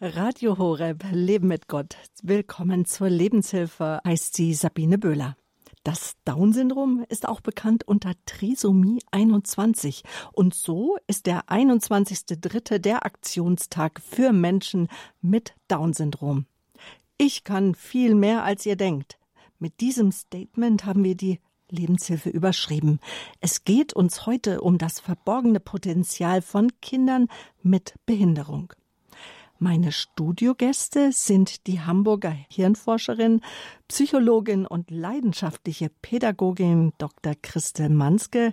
Radio Horeb, Leben mit Gott. Willkommen zur Lebenshilfe, heißt sie Sabine Böhler. Das Down-Syndrom ist auch bekannt unter Trisomie 21. Und so ist der 21.3. der Aktionstag für Menschen mit Down-Syndrom. Ich kann viel mehr, als ihr denkt. Mit diesem Statement haben wir die Lebenshilfe überschrieben. Es geht uns heute um das verborgene Potenzial von Kindern mit Behinderung. Meine Studiogäste sind die Hamburger Hirnforscherin, Psychologin und leidenschaftliche Pädagogin Dr. Christel Manske.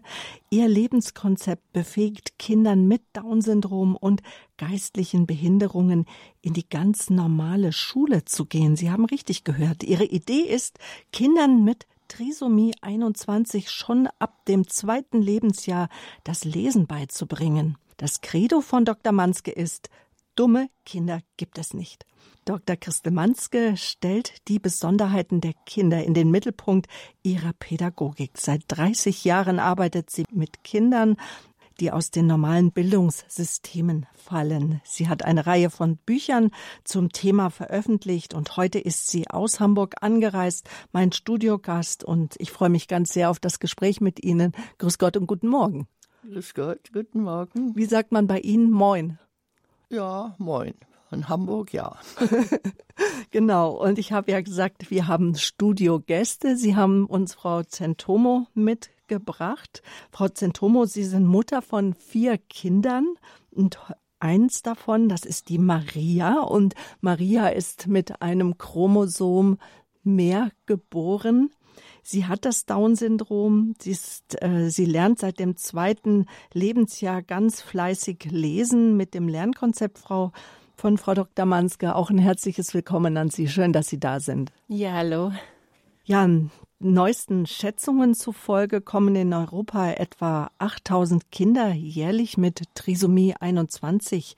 Ihr Lebenskonzept befähigt Kindern mit Down-Syndrom und geistlichen Behinderungen in die ganz normale Schule zu gehen. Sie haben richtig gehört. Ihre Idee ist, Kindern mit Trisomie 21 schon ab dem zweiten Lebensjahr das Lesen beizubringen. Das Credo von Dr. Manske ist, Dumme Kinder gibt es nicht. Dr. Christel Manske stellt die Besonderheiten der Kinder in den Mittelpunkt ihrer Pädagogik. Seit 30 Jahren arbeitet sie mit Kindern, die aus den normalen Bildungssystemen fallen. Sie hat eine Reihe von Büchern zum Thema veröffentlicht und heute ist sie aus Hamburg angereist, mein Studiogast und ich freue mich ganz sehr auf das Gespräch mit Ihnen. Grüß Gott und guten Morgen. Grüß Gott, guten Morgen. Wie sagt man bei Ihnen Moin? Ja, moin. In Hamburg, ja. genau. Und ich habe ja gesagt, wir haben Studiogäste. Sie haben uns Frau Zentomo mitgebracht. Frau Zentomo, Sie sind Mutter von vier Kindern und eins davon, das ist die Maria. Und Maria ist mit einem Chromosom mehr geboren. Sie hat das Down-Syndrom. Sie, äh, sie lernt seit dem zweiten Lebensjahr ganz fleißig lesen mit dem Lernkonzept Frau von Frau Dr. Manske. Auch ein herzliches Willkommen an Sie. Schön, dass Sie da sind. Ja, hallo. Ja, neuesten Schätzungen zufolge kommen in Europa etwa 8000 Kinder jährlich mit Trisomie 21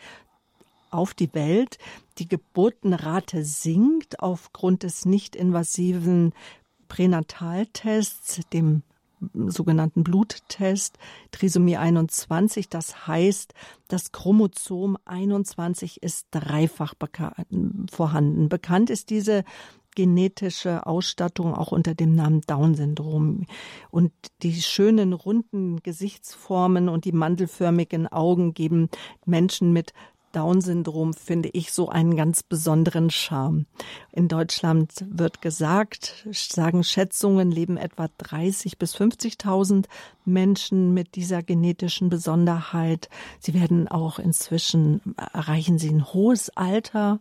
auf die Welt. Die Geburtenrate sinkt aufgrund des nicht invasiven Pränataltests, dem sogenannten Bluttest Trisomie 21. Das heißt, das Chromosom 21 ist dreifach vorhanden. Bekannt ist diese genetische Ausstattung auch unter dem Namen Down-Syndrom. Und die schönen runden Gesichtsformen und die mandelförmigen Augen geben Menschen mit Down-Syndrom finde ich so einen ganz besonderen Charme. In Deutschland wird gesagt, sagen Schätzungen, leben etwa 30 bis 50.000 Menschen mit dieser genetischen Besonderheit. Sie werden auch inzwischen, erreichen sie ein hohes Alter.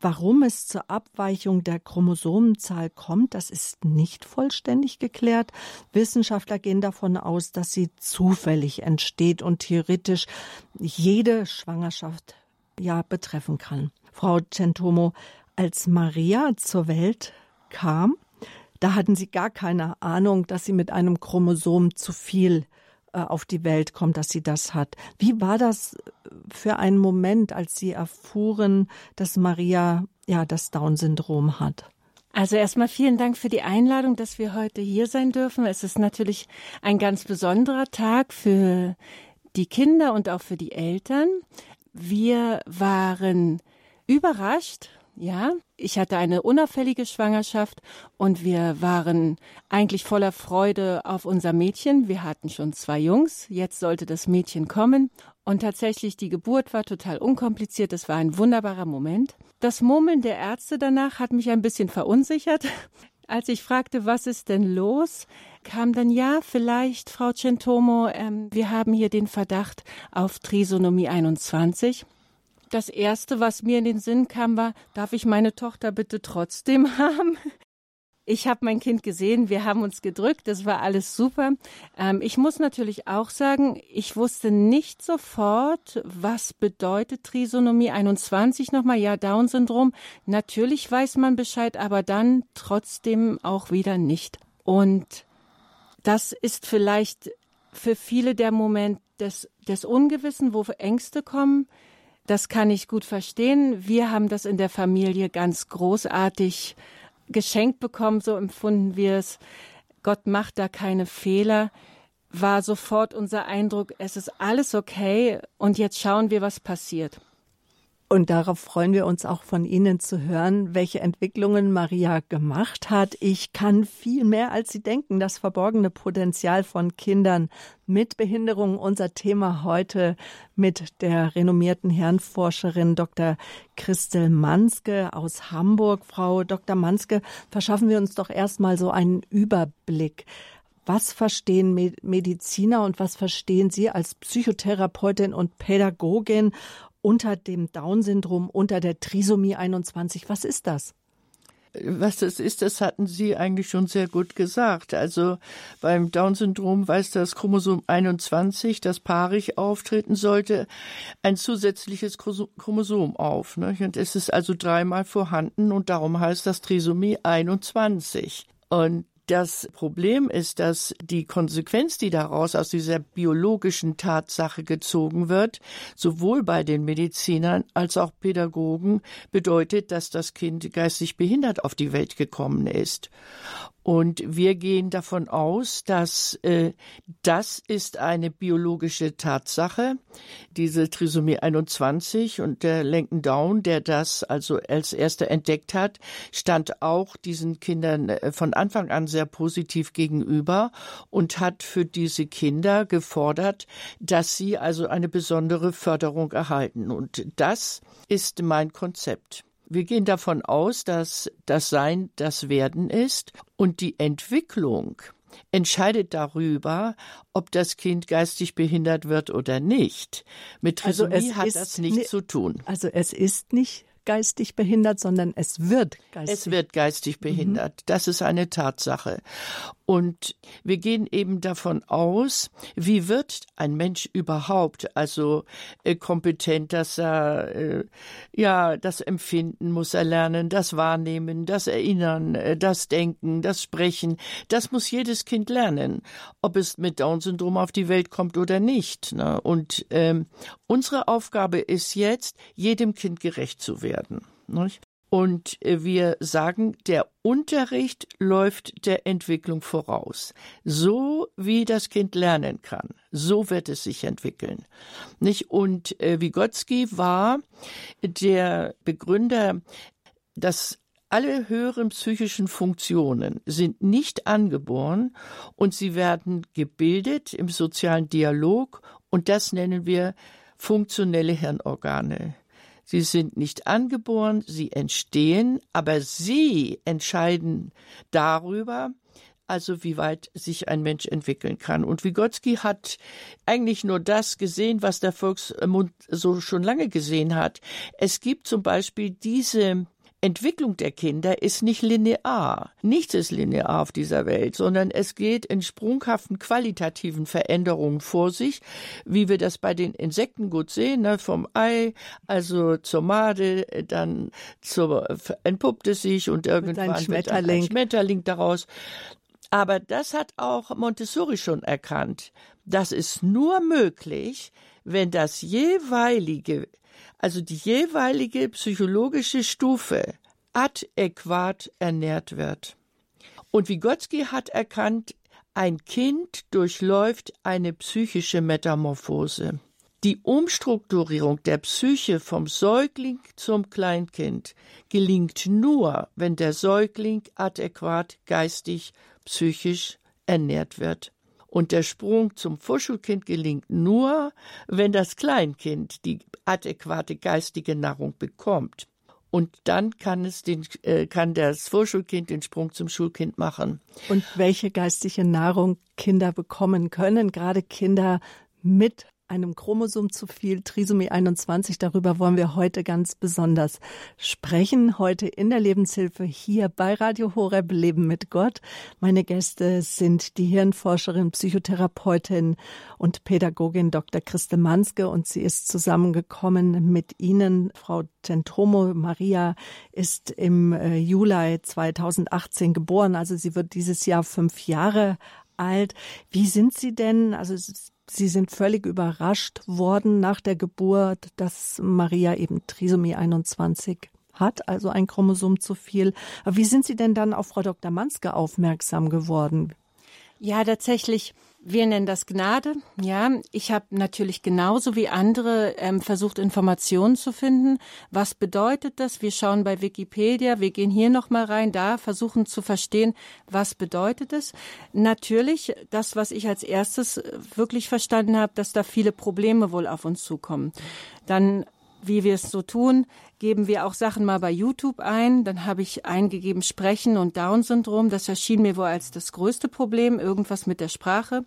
Warum es zur Abweichung der Chromosomenzahl kommt, das ist nicht vollständig geklärt. Wissenschaftler gehen davon aus, dass sie zufällig entsteht und theoretisch jede Schwangerschaft ja betreffen kann. Frau Centomo, als Maria zur Welt kam, da hatten Sie gar keine Ahnung, dass sie mit einem Chromosom zu viel äh, auf die Welt kommt, dass sie das hat. Wie war das für einen Moment, als Sie erfuhren, dass Maria ja das Down-Syndrom hat? Also erstmal vielen Dank für die Einladung, dass wir heute hier sein dürfen. Es ist natürlich ein ganz besonderer Tag für die Kinder und auch für die Eltern. Wir waren überrascht, ja. Ich hatte eine unauffällige Schwangerschaft und wir waren eigentlich voller Freude auf unser Mädchen. Wir hatten schon zwei Jungs. Jetzt sollte das Mädchen kommen. Und tatsächlich, die Geburt war total unkompliziert. Es war ein wunderbarer Moment. Das Murmeln der Ärzte danach hat mich ein bisschen verunsichert. Als ich fragte, was ist denn los, kam dann ja, vielleicht, Frau Centomo, ähm, wir haben hier den Verdacht auf Trisonomie 21. Das erste, was mir in den Sinn kam, war, darf ich meine Tochter bitte trotzdem haben? Ich habe mein Kind gesehen, wir haben uns gedrückt, das war alles super. Ähm, ich muss natürlich auch sagen, ich wusste nicht sofort, was bedeutet Trisonomie 21 nochmal, ja, Down-Syndrom. Natürlich weiß man Bescheid, aber dann trotzdem auch wieder nicht. Und das ist vielleicht für viele der Moment des, des Ungewissen, wo Ängste kommen. Das kann ich gut verstehen. Wir haben das in der Familie ganz großartig geschenkt bekommen, so empfunden wir es. Gott macht da keine Fehler, war sofort unser Eindruck, es ist alles okay und jetzt schauen wir, was passiert. Und darauf freuen wir uns auch von Ihnen zu hören, welche Entwicklungen Maria gemacht hat. Ich kann viel mehr, als Sie denken. Das verborgene Potenzial von Kindern mit Behinderung. Unser Thema heute mit der renommierten Hirnforscherin Dr. Christel Manske aus Hamburg. Frau Dr. Manske, verschaffen wir uns doch erstmal so einen Überblick. Was verstehen Mediziner und was verstehen Sie als Psychotherapeutin und Pädagogin unter dem Down-Syndrom, unter der Trisomie 21. Was ist das? Was das ist, das hatten Sie eigentlich schon sehr gut gesagt. Also beim Down-Syndrom weist das Chromosom 21, das paarig auftreten sollte, ein zusätzliches Chromosom auf. Ne? Und es ist also dreimal vorhanden und darum heißt das Trisomie 21. Und das Problem ist, dass die Konsequenz, die daraus aus dieser biologischen Tatsache gezogen wird, sowohl bei den Medizinern als auch Pädagogen bedeutet, dass das Kind geistig behindert auf die Welt gekommen ist. Und wir gehen davon aus, dass äh, das ist eine biologische Tatsache, diese Trisomie 21 und der Lenken Down, der das also als erster entdeckt hat, stand auch diesen Kindern äh, von Anfang an sehr positiv gegenüber und hat für diese Kinder gefordert, dass sie also eine besondere Förderung erhalten. Und das ist mein Konzept. Wir gehen davon aus, dass das Sein das Werden ist und die Entwicklung entscheidet darüber, ob das Kind geistig behindert wird oder nicht. Mit also Trisomie also hat das nichts zu tun. Also es ist nicht geistig behindert, sondern es wird geistig. Es wird geistig behindert. Mhm. Das ist eine Tatsache. Und wir gehen eben davon aus, wie wird ein Mensch überhaupt also äh, kompetent, dass er äh, ja das Empfinden muss er lernen, das Wahrnehmen, das Erinnern, äh, das Denken, das Sprechen. Das muss jedes Kind lernen, ob es mit Down-Syndrom auf die Welt kommt oder nicht. Ne? Und ähm, unsere Aufgabe ist jetzt, jedem Kind gerecht zu werden. Nicht? Und äh, wir sagen, der Unterricht läuft der Entwicklung voraus. So wie das Kind lernen kann, so wird es sich entwickeln. Nicht? Und äh, Vygotsky war der Begründer, dass alle höheren psychischen Funktionen sind nicht angeboren und sie werden gebildet im sozialen Dialog und das nennen wir funktionelle Hirnorgane. Sie sind nicht angeboren, sie entstehen, aber sie entscheiden darüber, also wie weit sich ein Mensch entwickeln kann. Und Vygotsky hat eigentlich nur das gesehen, was der Volksmund so schon lange gesehen hat. Es gibt zum Beispiel diese Entwicklung der Kinder ist nicht linear. Nichts ist linear auf dieser Welt, sondern es geht in sprunghaften qualitativen Veränderungen vor sich, wie wir das bei den Insekten gut sehen, ne? vom Ei, also zur Made, dann zur, entpuppt es sich und irgendwann ein Schmetterling. wird ein Schmetterling daraus. Aber das hat auch Montessori schon erkannt. Das ist nur möglich, wenn das jeweilige also die jeweilige psychologische Stufe adäquat ernährt wird. Und Vygotsky hat erkannt, ein Kind durchläuft eine psychische Metamorphose. Die Umstrukturierung der Psyche vom Säugling zum Kleinkind gelingt nur, wenn der Säugling adäquat geistig, psychisch ernährt wird. Und der Sprung zum Vorschulkind gelingt nur, wenn das Kleinkind die adäquate geistige Nahrung bekommt. Und dann kann es den, äh, kann das Vorschulkind den Sprung zum Schulkind machen. Und welche geistige Nahrung Kinder bekommen können, gerade Kinder mit einem Chromosom zu viel, Trisomie 21. Darüber wollen wir heute ganz besonders sprechen. Heute in der Lebenshilfe hier bei Radio Horeb Leben mit Gott. Meine Gäste sind die Hirnforscherin, Psychotherapeutin und Pädagogin Dr. Christe Manske und sie ist zusammengekommen mit Ihnen. Frau Centromo Maria ist im äh, Juli 2018 geboren, also sie wird dieses Jahr fünf Jahre alt. Wie sind Sie denn? Also Sie sind völlig überrascht worden nach der Geburt, dass Maria eben Trisomie 21 hat, also ein Chromosom zu viel. Aber wie sind Sie denn dann auf Frau Dr. Manske aufmerksam geworden? Ja, tatsächlich Wir nennen das Gnade. Ja, ich habe natürlich genauso wie andere ähm, versucht, Informationen zu finden. Was bedeutet das? Wir schauen bei Wikipedia, wir gehen hier noch mal rein, da versuchen zu verstehen, was bedeutet es. Natürlich, das, was ich als erstes wirklich verstanden habe, dass da viele Probleme wohl auf uns zukommen. Dann wie wir es so tun, geben wir auch Sachen mal bei YouTube ein. Dann habe ich eingegeben Sprechen und Down-Syndrom. Das erschien mir wohl als das größte Problem, irgendwas mit der Sprache.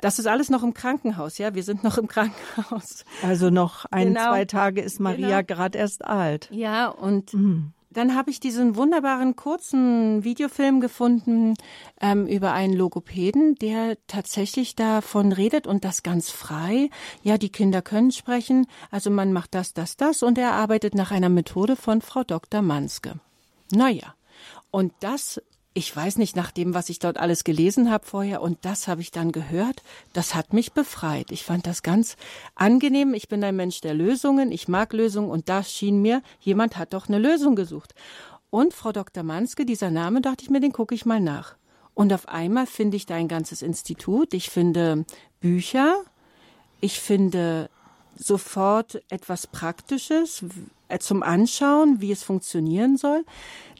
Das ist alles noch im Krankenhaus, ja. Wir sind noch im Krankenhaus. Also noch ein, genau. zwei Tage ist Maria genau. gerade erst alt. Ja, und mhm. Dann habe ich diesen wunderbaren kurzen Videofilm gefunden ähm, über einen Logopäden, der tatsächlich davon redet und das ganz frei. Ja, die Kinder können sprechen, also man macht das, das, das und er arbeitet nach einer Methode von Frau Dr. Manske. Naja, und das ich weiß nicht nach dem, was ich dort alles gelesen habe vorher und das habe ich dann gehört, das hat mich befreit. Ich fand das ganz angenehm. Ich bin ein Mensch der Lösungen, ich mag Lösungen und da schien mir, jemand hat doch eine Lösung gesucht. Und Frau Dr. Manske, dieser Name, dachte ich mir, den gucke ich mal nach. Und auf einmal finde ich da ein ganzes Institut, ich finde Bücher, ich finde sofort etwas Praktisches zum Anschauen, wie es funktionieren soll.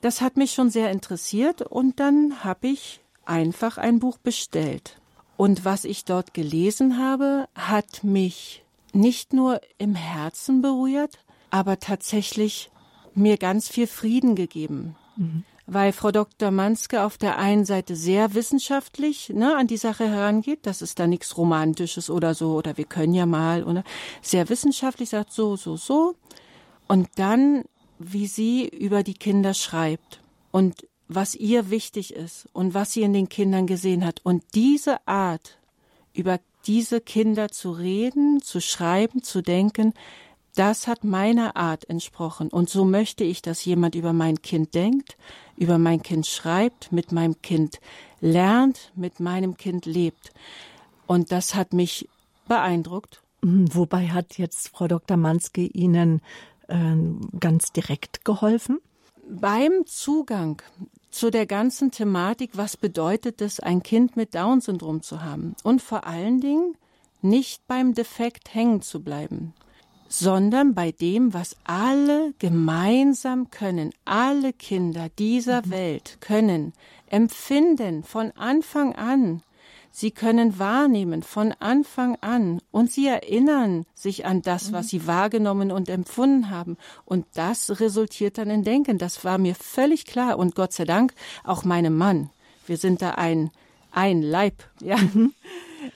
Das hat mich schon sehr interessiert und dann habe ich einfach ein Buch bestellt. Und was ich dort gelesen habe, hat mich nicht nur im Herzen berührt, aber tatsächlich mir ganz viel Frieden gegeben. Mhm. Weil Frau Dr. Manske auf der einen Seite sehr wissenschaftlich ne, an die Sache herangeht, das ist da nichts Romantisches oder so, oder wir können ja mal, oder sehr wissenschaftlich sagt so, so, so. Und dann wie sie über die Kinder schreibt und was ihr wichtig ist und was sie in den Kindern gesehen hat. Und diese Art, über diese Kinder zu reden, zu schreiben, zu denken, das hat meiner Art entsprochen. Und so möchte ich, dass jemand über mein Kind denkt, über mein Kind schreibt, mit meinem Kind lernt, mit meinem Kind lebt. Und das hat mich beeindruckt. Wobei hat jetzt Frau Dr. Manske Ihnen ganz direkt geholfen? Beim Zugang zu der ganzen Thematik, was bedeutet es, ein Kind mit Down-Syndrom zu haben und vor allen Dingen nicht beim Defekt hängen zu bleiben, sondern bei dem, was alle gemeinsam können, alle Kinder dieser mhm. Welt können empfinden von Anfang an, Sie können wahrnehmen von Anfang an und sie erinnern sich an das, was mhm. sie wahrgenommen und empfunden haben. Und das resultiert dann in Denken. Das war mir völlig klar. Und Gott sei Dank auch meinem Mann. Wir sind da ein, ein Leib. Ja. Mhm.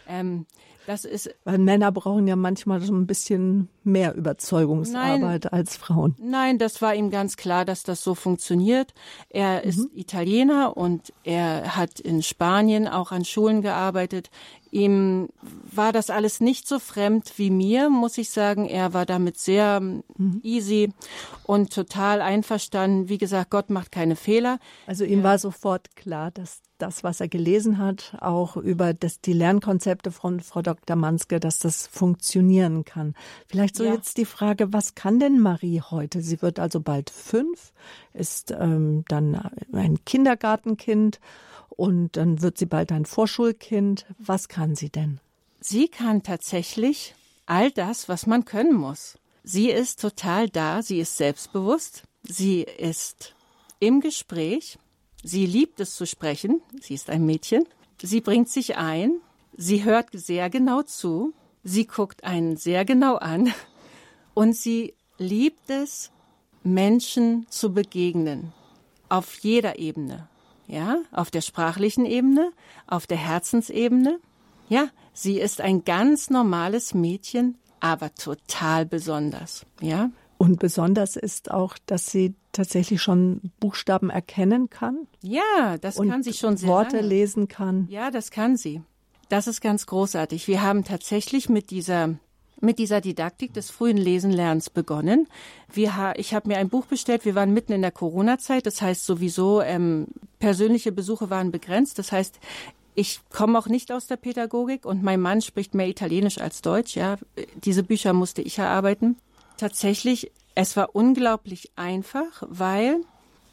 ähm, das ist. Weil Männer brauchen ja manchmal so ein bisschen mehr Überzeugungsarbeit nein, als Frauen. Nein, das war ihm ganz klar, dass das so funktioniert. Er mhm. ist Italiener und er hat in Spanien auch an Schulen gearbeitet. Ihm war das alles nicht so fremd wie mir, muss ich sagen. Er war damit sehr mhm. easy und total einverstanden. Wie gesagt, Gott macht keine Fehler. Also ihm war sofort klar, dass das, was er gelesen hat, auch über das, die Lernkonzepte von Frau Dr. Manske, dass das funktionieren kann. Vielleicht so ja. jetzt die Frage, was kann denn Marie heute? Sie wird also bald fünf, ist ähm, dann ein Kindergartenkind und dann wird sie bald ein Vorschulkind. Was kann sie denn? Sie kann tatsächlich all das, was man können muss. Sie ist total da, sie ist selbstbewusst, sie ist im Gespräch, sie liebt es zu sprechen, sie ist ein Mädchen, sie bringt sich ein, sie hört sehr genau zu, sie guckt einen sehr genau an. Und sie liebt es, Menschen zu begegnen, auf jeder Ebene. Ja, auf der sprachlichen Ebene, auf der Herzensebene. Ja, sie ist ein ganz normales Mädchen, aber total besonders, ja. Und besonders ist auch, dass sie tatsächlich schon Buchstaben erkennen kann. Ja, das kann sie schon sehr Worte lange. lesen kann. Ja, das kann sie. Das ist ganz großartig. Wir haben tatsächlich mit dieser mit dieser Didaktik des frühen Lesenlernens begonnen. Wir, ich habe mir ein Buch bestellt. Wir waren mitten in der Corona-Zeit. Das heißt sowieso, ähm, persönliche Besuche waren begrenzt. Das heißt, ich komme auch nicht aus der Pädagogik und mein Mann spricht mehr Italienisch als Deutsch. Ja, diese Bücher musste ich erarbeiten. Tatsächlich, es war unglaublich einfach, weil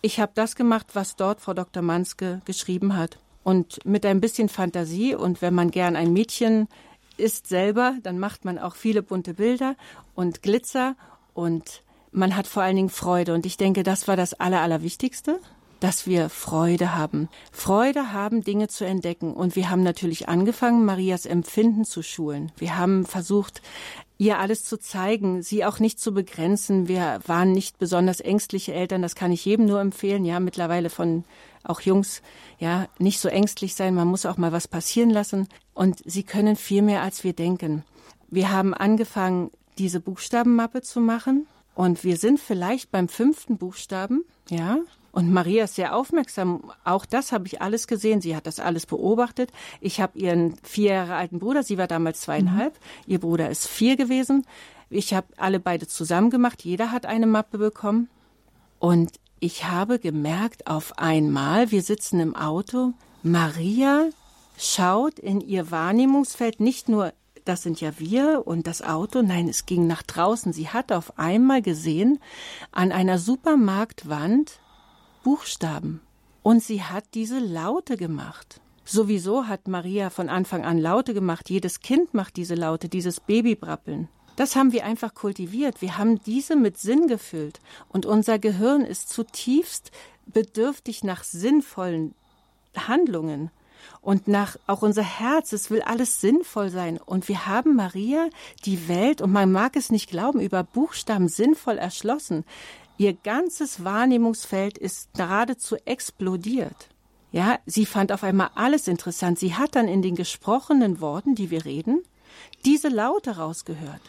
ich habe das gemacht, was dort Frau Dr. Manske geschrieben hat. Und mit ein bisschen Fantasie und wenn man gern ein Mädchen ist selber, dann macht man auch viele bunte Bilder und Glitzer und man hat vor allen Dingen Freude. Und ich denke, das war das Aller, Allerwichtigste, dass wir Freude haben. Freude haben, Dinge zu entdecken. Und wir haben natürlich angefangen, Marias Empfinden zu schulen. Wir haben versucht, ihr alles zu zeigen, sie auch nicht zu begrenzen. Wir waren nicht besonders ängstliche Eltern, das kann ich jedem nur empfehlen. Ja, mittlerweile von auch Jungs, ja, nicht so ängstlich sein, man muss auch mal was passieren lassen. Und sie können viel mehr, als wir denken. Wir haben angefangen, diese Buchstabenmappe zu machen. Und wir sind vielleicht beim fünften Buchstaben, ja. Und Maria ist sehr aufmerksam. Auch das habe ich alles gesehen. Sie hat das alles beobachtet. Ich habe ihren vier Jahre alten Bruder, sie war damals zweieinhalb. Mhm. Ihr Bruder ist vier gewesen. Ich habe alle beide zusammen gemacht. Jeder hat eine Mappe bekommen. Und ich habe gemerkt auf einmal, wir sitzen im Auto, Maria schaut in ihr Wahrnehmungsfeld nicht nur, das sind ja wir und das Auto, nein, es ging nach draußen. Sie hat auf einmal gesehen, an einer Supermarktwand Buchstaben. Und sie hat diese Laute gemacht. Sowieso hat Maria von Anfang an Laute gemacht. Jedes Kind macht diese Laute, dieses Babybrappeln. Das haben wir einfach kultiviert. Wir haben diese mit Sinn gefüllt. Und unser Gehirn ist zutiefst bedürftig nach sinnvollen Handlungen und nach auch unser Herz, es will alles sinnvoll sein. Und wir haben Maria die Welt, und man mag es nicht glauben, über Buchstaben sinnvoll erschlossen. Ihr ganzes Wahrnehmungsfeld ist geradezu explodiert. Ja, sie fand auf einmal alles interessant. Sie hat dann in den gesprochenen Worten, die wir reden, diese Laute rausgehört.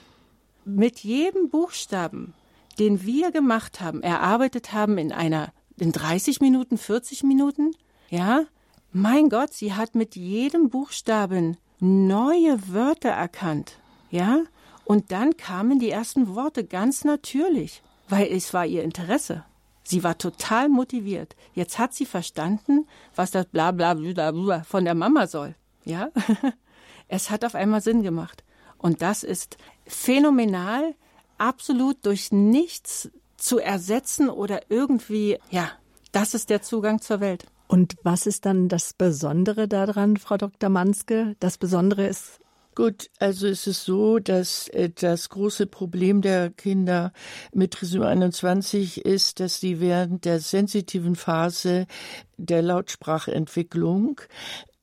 Mit jedem Buchstaben, den wir gemacht haben, erarbeitet haben in einer, in 30 Minuten, 40 Minuten, ja, mein Gott, sie hat mit jedem Buchstaben neue Wörter erkannt. Ja? Und dann kamen die ersten Worte ganz natürlich, weil es war ihr Interesse. Sie war total motiviert. Jetzt hat sie verstanden, was das bla bla bla bla von der Mama soll. Ja? es hat auf einmal Sinn gemacht. Und das ist phänomenal, absolut durch nichts zu ersetzen oder irgendwie, ja, das ist der Zugang zur Welt. Und was ist dann das Besondere daran, Frau Dr. Manske? Das Besondere ist Gut, also es ist so, dass äh, das große Problem der Kinder mit Trisomie 21 ist, dass sie während der sensitiven Phase der Lautsprachentwicklung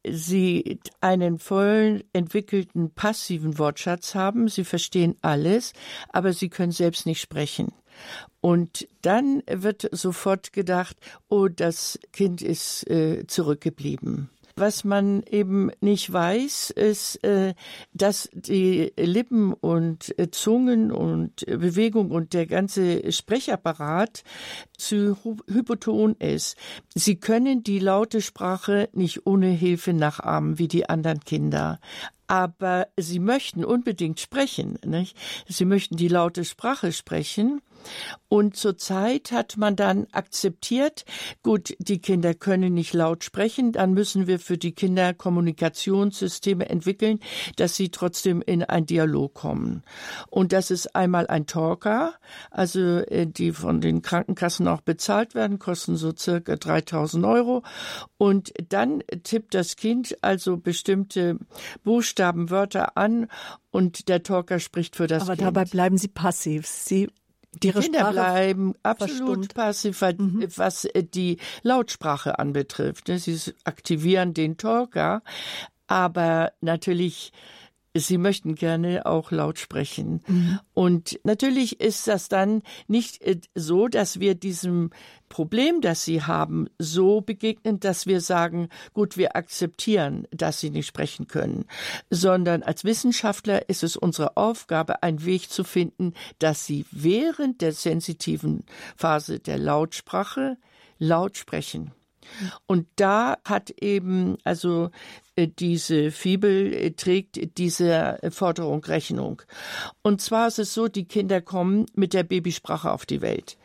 sie einen voll entwickelten passiven Wortschatz haben. Sie verstehen alles, aber sie können selbst nicht sprechen. Und dann wird sofort gedacht, oh, das Kind ist äh, zurückgeblieben. Was man eben nicht weiß, ist, äh, dass die Lippen und äh, Zungen und Bewegung und der ganze Sprechapparat zu hypoton ist. Sie können die laute Sprache nicht ohne Hilfe nachahmen wie die anderen Kinder aber sie möchten unbedingt sprechen. Nicht? Sie möchten die laute Sprache sprechen und zurzeit hat man dann akzeptiert, gut, die Kinder können nicht laut sprechen, dann müssen wir für die Kinder Kommunikationssysteme entwickeln, dass sie trotzdem in einen Dialog kommen. Und das ist einmal ein Talker, also äh, die von den Krankenkassen auch bezahlt werden, kosten so circa 3000 Euro. Und dann tippt das Kind also bestimmte Buchstaben, Wörter an und der Talker spricht für das Aber Kind. Aber dabei bleiben Sie passiv. Sie die Kinder Sprache bleiben absolut passiv, mhm. was äh, die Lautsprache anbetrifft. Ne? Sie aktivieren den Talker, aber natürlich Sie möchten gerne auch laut sprechen. Mhm. Und natürlich ist das dann nicht äh, so, dass wir diesem Problem, das Sie haben, so begegnen, dass wir sagen, gut, wir akzeptieren, dass Sie nicht sprechen können, sondern als Wissenschaftler ist es unsere Aufgabe, einen Weg zu finden, dass Sie während der sensitiven Phase der Lautsprache laut sprechen. Und da hat eben also äh, diese Fibel äh, trägt dieser Forderung Rechnung. Und zwar ist es so, die Kinder kommen mit der Babysprache auf die Welt.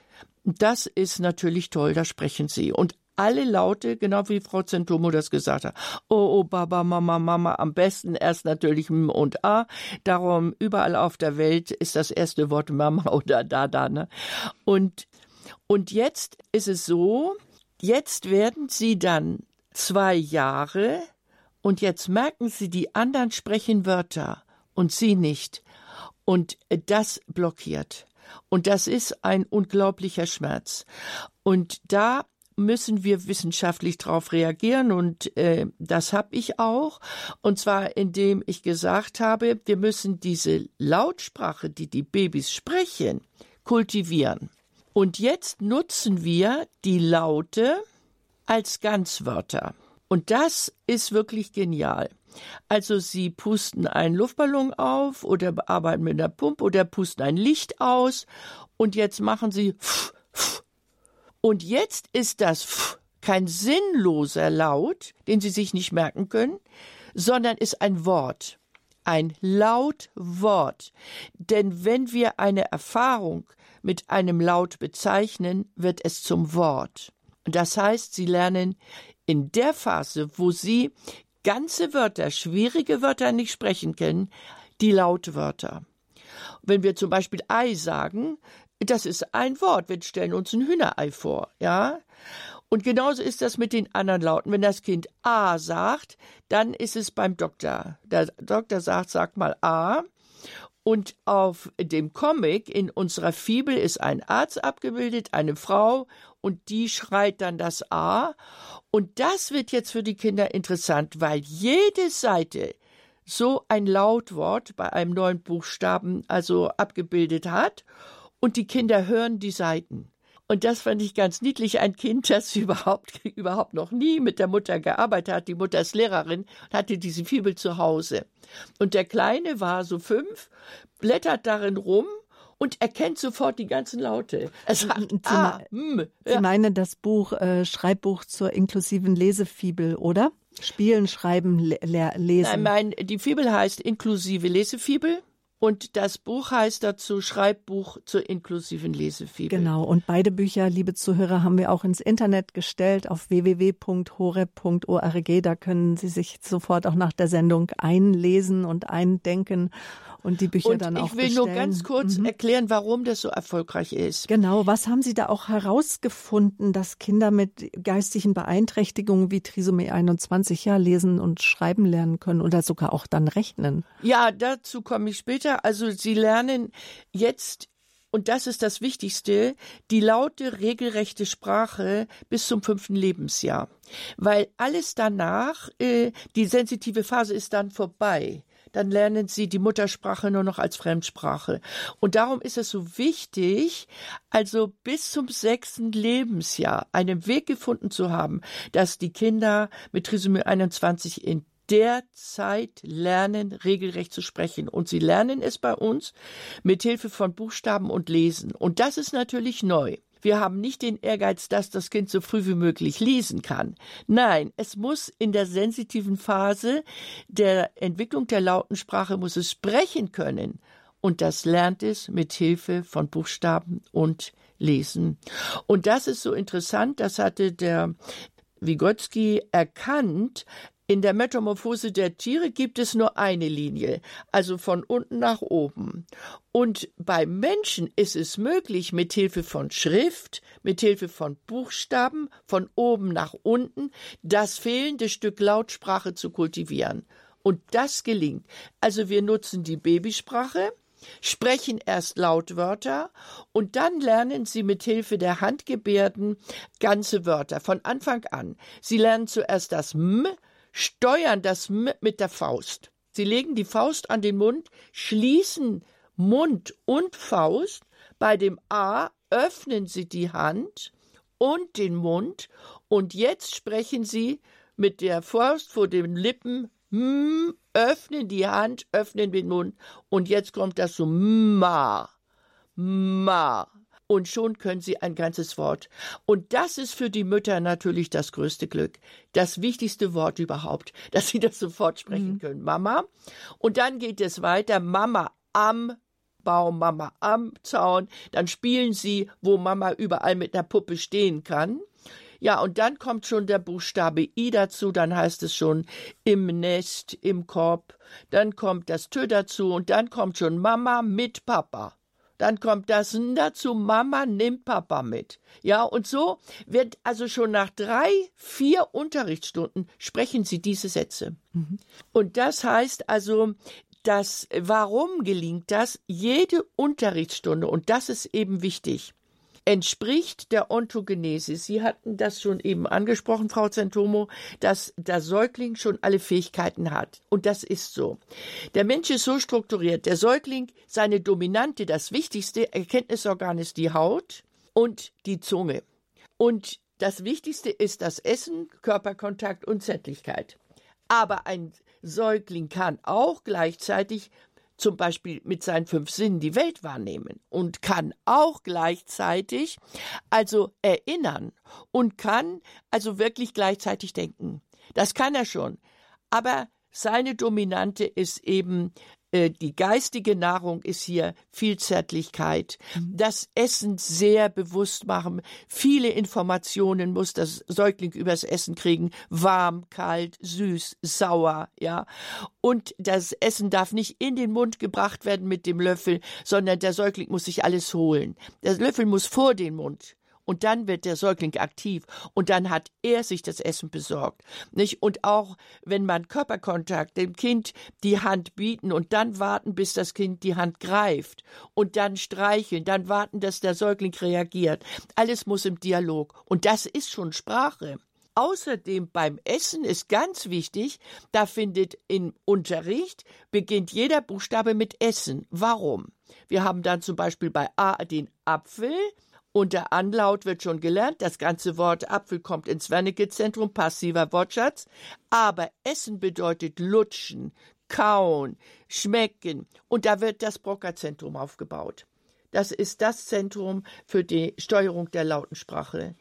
Das ist natürlich toll, da sprechen sie. Und alle Laute, genau wie Frau Zentomo das gesagt hat. Oh, oh, Baba, Mama, Mama, am besten erst natürlich M und A. Darum, überall auf der Welt ist das erste Wort Mama oder da, da, ne? Und, und jetzt ist es so, Jetzt werden sie dann zwei Jahre und jetzt merken Sie, die anderen sprechen Wörter und sie nicht. Und das blockiert. Und das ist ein unglaublicher Schmerz. Und da müssen wir wissenschaftlich darauf reagieren und äh, das habe ich auch. Und zwar indem ich gesagt habe, wir müssen diese Lautsprache, die die Babys sprechen, kultivieren. Und jetzt nutzen wir die Laute als Ganzwörter. Und das ist wirklich genial. Also sie pusten einen Luftballon auf oder arbeiten mit einer Pumpe oder pusten ein Licht aus und jetzt machen sie pf, pf. und jetzt ist das pf kein sinnloser Laut, den sie sich nicht merken können, sondern ist ein Wort, ein Lautwort. Denn wenn wir eine Erfahrung mit einem Laut bezeichnen, wird es zum Wort. Das heißt, sie lernen in der Phase, wo sie ganze Wörter, schwierige Wörter nicht sprechen können, die Lautwörter. Wenn wir zum Beispiel Ei sagen, das ist ein Wort. Wir stellen uns ein Hühnerei vor, ja. Und genauso ist das mit den anderen Lauten. Wenn das Kind A sagt, dann ist es beim Doktor. Der Doktor sagt, sag mal A. Und auf dem Comic in unserer Fibel ist ein Arzt abgebildet, eine Frau, und die schreit dann das A. Und das wird jetzt für die Kinder interessant, weil jede Seite so ein Lautwort bei einem neuen Buchstaben also abgebildet hat und die Kinder hören die Seiten. Und das fand ich ganz niedlich. Ein Kind, das überhaupt, überhaupt noch nie mit der Mutter gearbeitet hat. Die Mutter ist Lehrerin und hatte diese Fibel zu Hause. Und der Kleine war so fünf, blättert darin rum und erkennt sofort die ganzen Laute. Er sagt, Sie, ah, hm, ja. Sie meinen das Buch, äh, Schreibbuch zur inklusiven Lesefibel, oder? Spielen, Schreiben, le Lesen. Nein, mein, die Fibel heißt inklusive Lesefibel. Und das Buch heißt dazu Schreibbuch zur inklusiven Lesefibel. Genau. Und beide Bücher, liebe Zuhörer, haben wir auch ins Internet gestellt auf www.horeb.org. Da können Sie sich sofort auch nach der Sendung einlesen und eindenken und die Bücher und dann auch Ich will bestellen. nur ganz kurz mhm. erklären, warum das so erfolgreich ist. Genau, was haben Sie da auch herausgefunden, dass Kinder mit geistigen Beeinträchtigungen wie Trisomie 21 ja lesen und schreiben lernen können oder sogar auch dann rechnen? Ja, dazu komme ich später. Also sie lernen jetzt und das ist das Wichtigste, die laute, regelrechte Sprache bis zum fünften Lebensjahr. Weil alles danach, äh, die sensitive Phase ist dann vorbei dann lernen sie die Muttersprache nur noch als Fremdsprache. Und darum ist es so wichtig, also bis zum sechsten Lebensjahr einen Weg gefunden zu haben, dass die Kinder mit Trisomie 21 in der Zeit lernen, regelrecht zu sprechen. Und sie lernen es bei uns mit Hilfe von Buchstaben und Lesen. Und das ist natürlich neu. Wir haben nicht den Ehrgeiz, dass das Kind so früh wie möglich lesen kann. Nein, es muss in der sensitiven Phase der Entwicklung der lauten Sprache muss es sprechen können. Und das lernt es mit Hilfe von Buchstaben und Lesen. Und das ist so interessant, das hatte der Vygotsky erkannt, in der Metamorphose der Tiere gibt es nur eine Linie, also von unten nach oben. Und beim Menschen ist es möglich, mit Hilfe von Schrift, mit Hilfe von Buchstaben, von oben nach unten, das fehlende Stück Lautsprache zu kultivieren. Und das gelingt. Also wir nutzen die Babysprache, sprechen erst Lautwörter und dann lernen sie mit Hilfe der Handgebärden ganze Wörter von Anfang an. Sie lernen zuerst das M, steuern das mit der Faust. Sie legen die Faust an den Mund, schließen Mund und Faust. Bei dem A öffnen Sie die Hand und den Mund und jetzt sprechen Sie mit der Faust vor den Lippen, hm, öffnen die Hand, öffnen den Mund und jetzt kommt das so ma, ma und schon können sie ein ganzes Wort. Und das ist für die Mütter natürlich das größte Glück. Das wichtigste Wort überhaupt, dass sie das sofort sprechen mhm. können. Mama. Und dann geht es weiter. Mama am Baum, Mama am Zaun. Dann spielen sie, wo Mama überall mit einer Puppe stehen kann. Ja, und dann kommt schon der Buchstabe I dazu, dann heißt es schon im Nest, im Korb, dann kommt das Tö dazu und dann kommt schon Mama mit Papa. Dann kommt das N dazu, Mama nimmt Papa mit. Ja, und so wird also schon nach drei, vier Unterrichtsstunden sprechen sie diese Sätze. Mhm. Und das heißt also, dass, warum gelingt das? Jede Unterrichtsstunde, und das ist eben wichtig, entspricht der Ontogenese. Sie hatten das schon eben angesprochen, Frau Zentomo, dass der Säugling schon alle Fähigkeiten hat. Und das ist so. Der Mensch ist so strukturiert. Der Säugling, seine dominante, das wichtigste Erkenntnisorgan ist die Haut und die Zunge. Und das Wichtigste ist das Essen, Körperkontakt und Zärtlichkeit. Aber ein Säugling kann auch gleichzeitig zum Beispiel mit seinen fünf Sinnen die Welt wahrnehmen und kann auch gleichzeitig also erinnern und kann also wirklich gleichzeitig denken. Das kann er schon. Aber seine Dominante ist eben die geistige Nahrung ist hier viel Zärtlichkeit. Mhm. Das Essen sehr bewusst machen. Viele Informationen muss das Säugling übers Essen kriegen. Warm, kalt, süß, sauer, ja. Und das Essen darf nicht in den Mund gebracht werden mit dem Löffel, sondern der Säugling muss sich alles holen. Der Löffel muss vor den Mund und dann wird der Säugling aktiv und dann hat er sich das Essen besorgt. Nicht? Und auch wenn man Körperkontakt dem Kind die Hand bieten und dann warten, bis das Kind die Hand greift und dann streicheln, dann warten, dass der Säugling reagiert. Alles muss im Dialog und das ist schon Sprache. Außerdem beim Essen ist ganz wichtig, da findet im Unterricht beginnt jeder Buchstabe mit Essen. Warum? Wir haben dann zum Beispiel bei A den Apfel, und der Anlaut wird schon gelernt. Das ganze Wort Apfel kommt ins Wernicke-Zentrum, passiver Wortschatz. Aber Essen bedeutet lutschen, kauen, schmecken. Und da wird das Brocker-Zentrum aufgebaut. Das ist das Zentrum für die Steuerung der Lautensprache.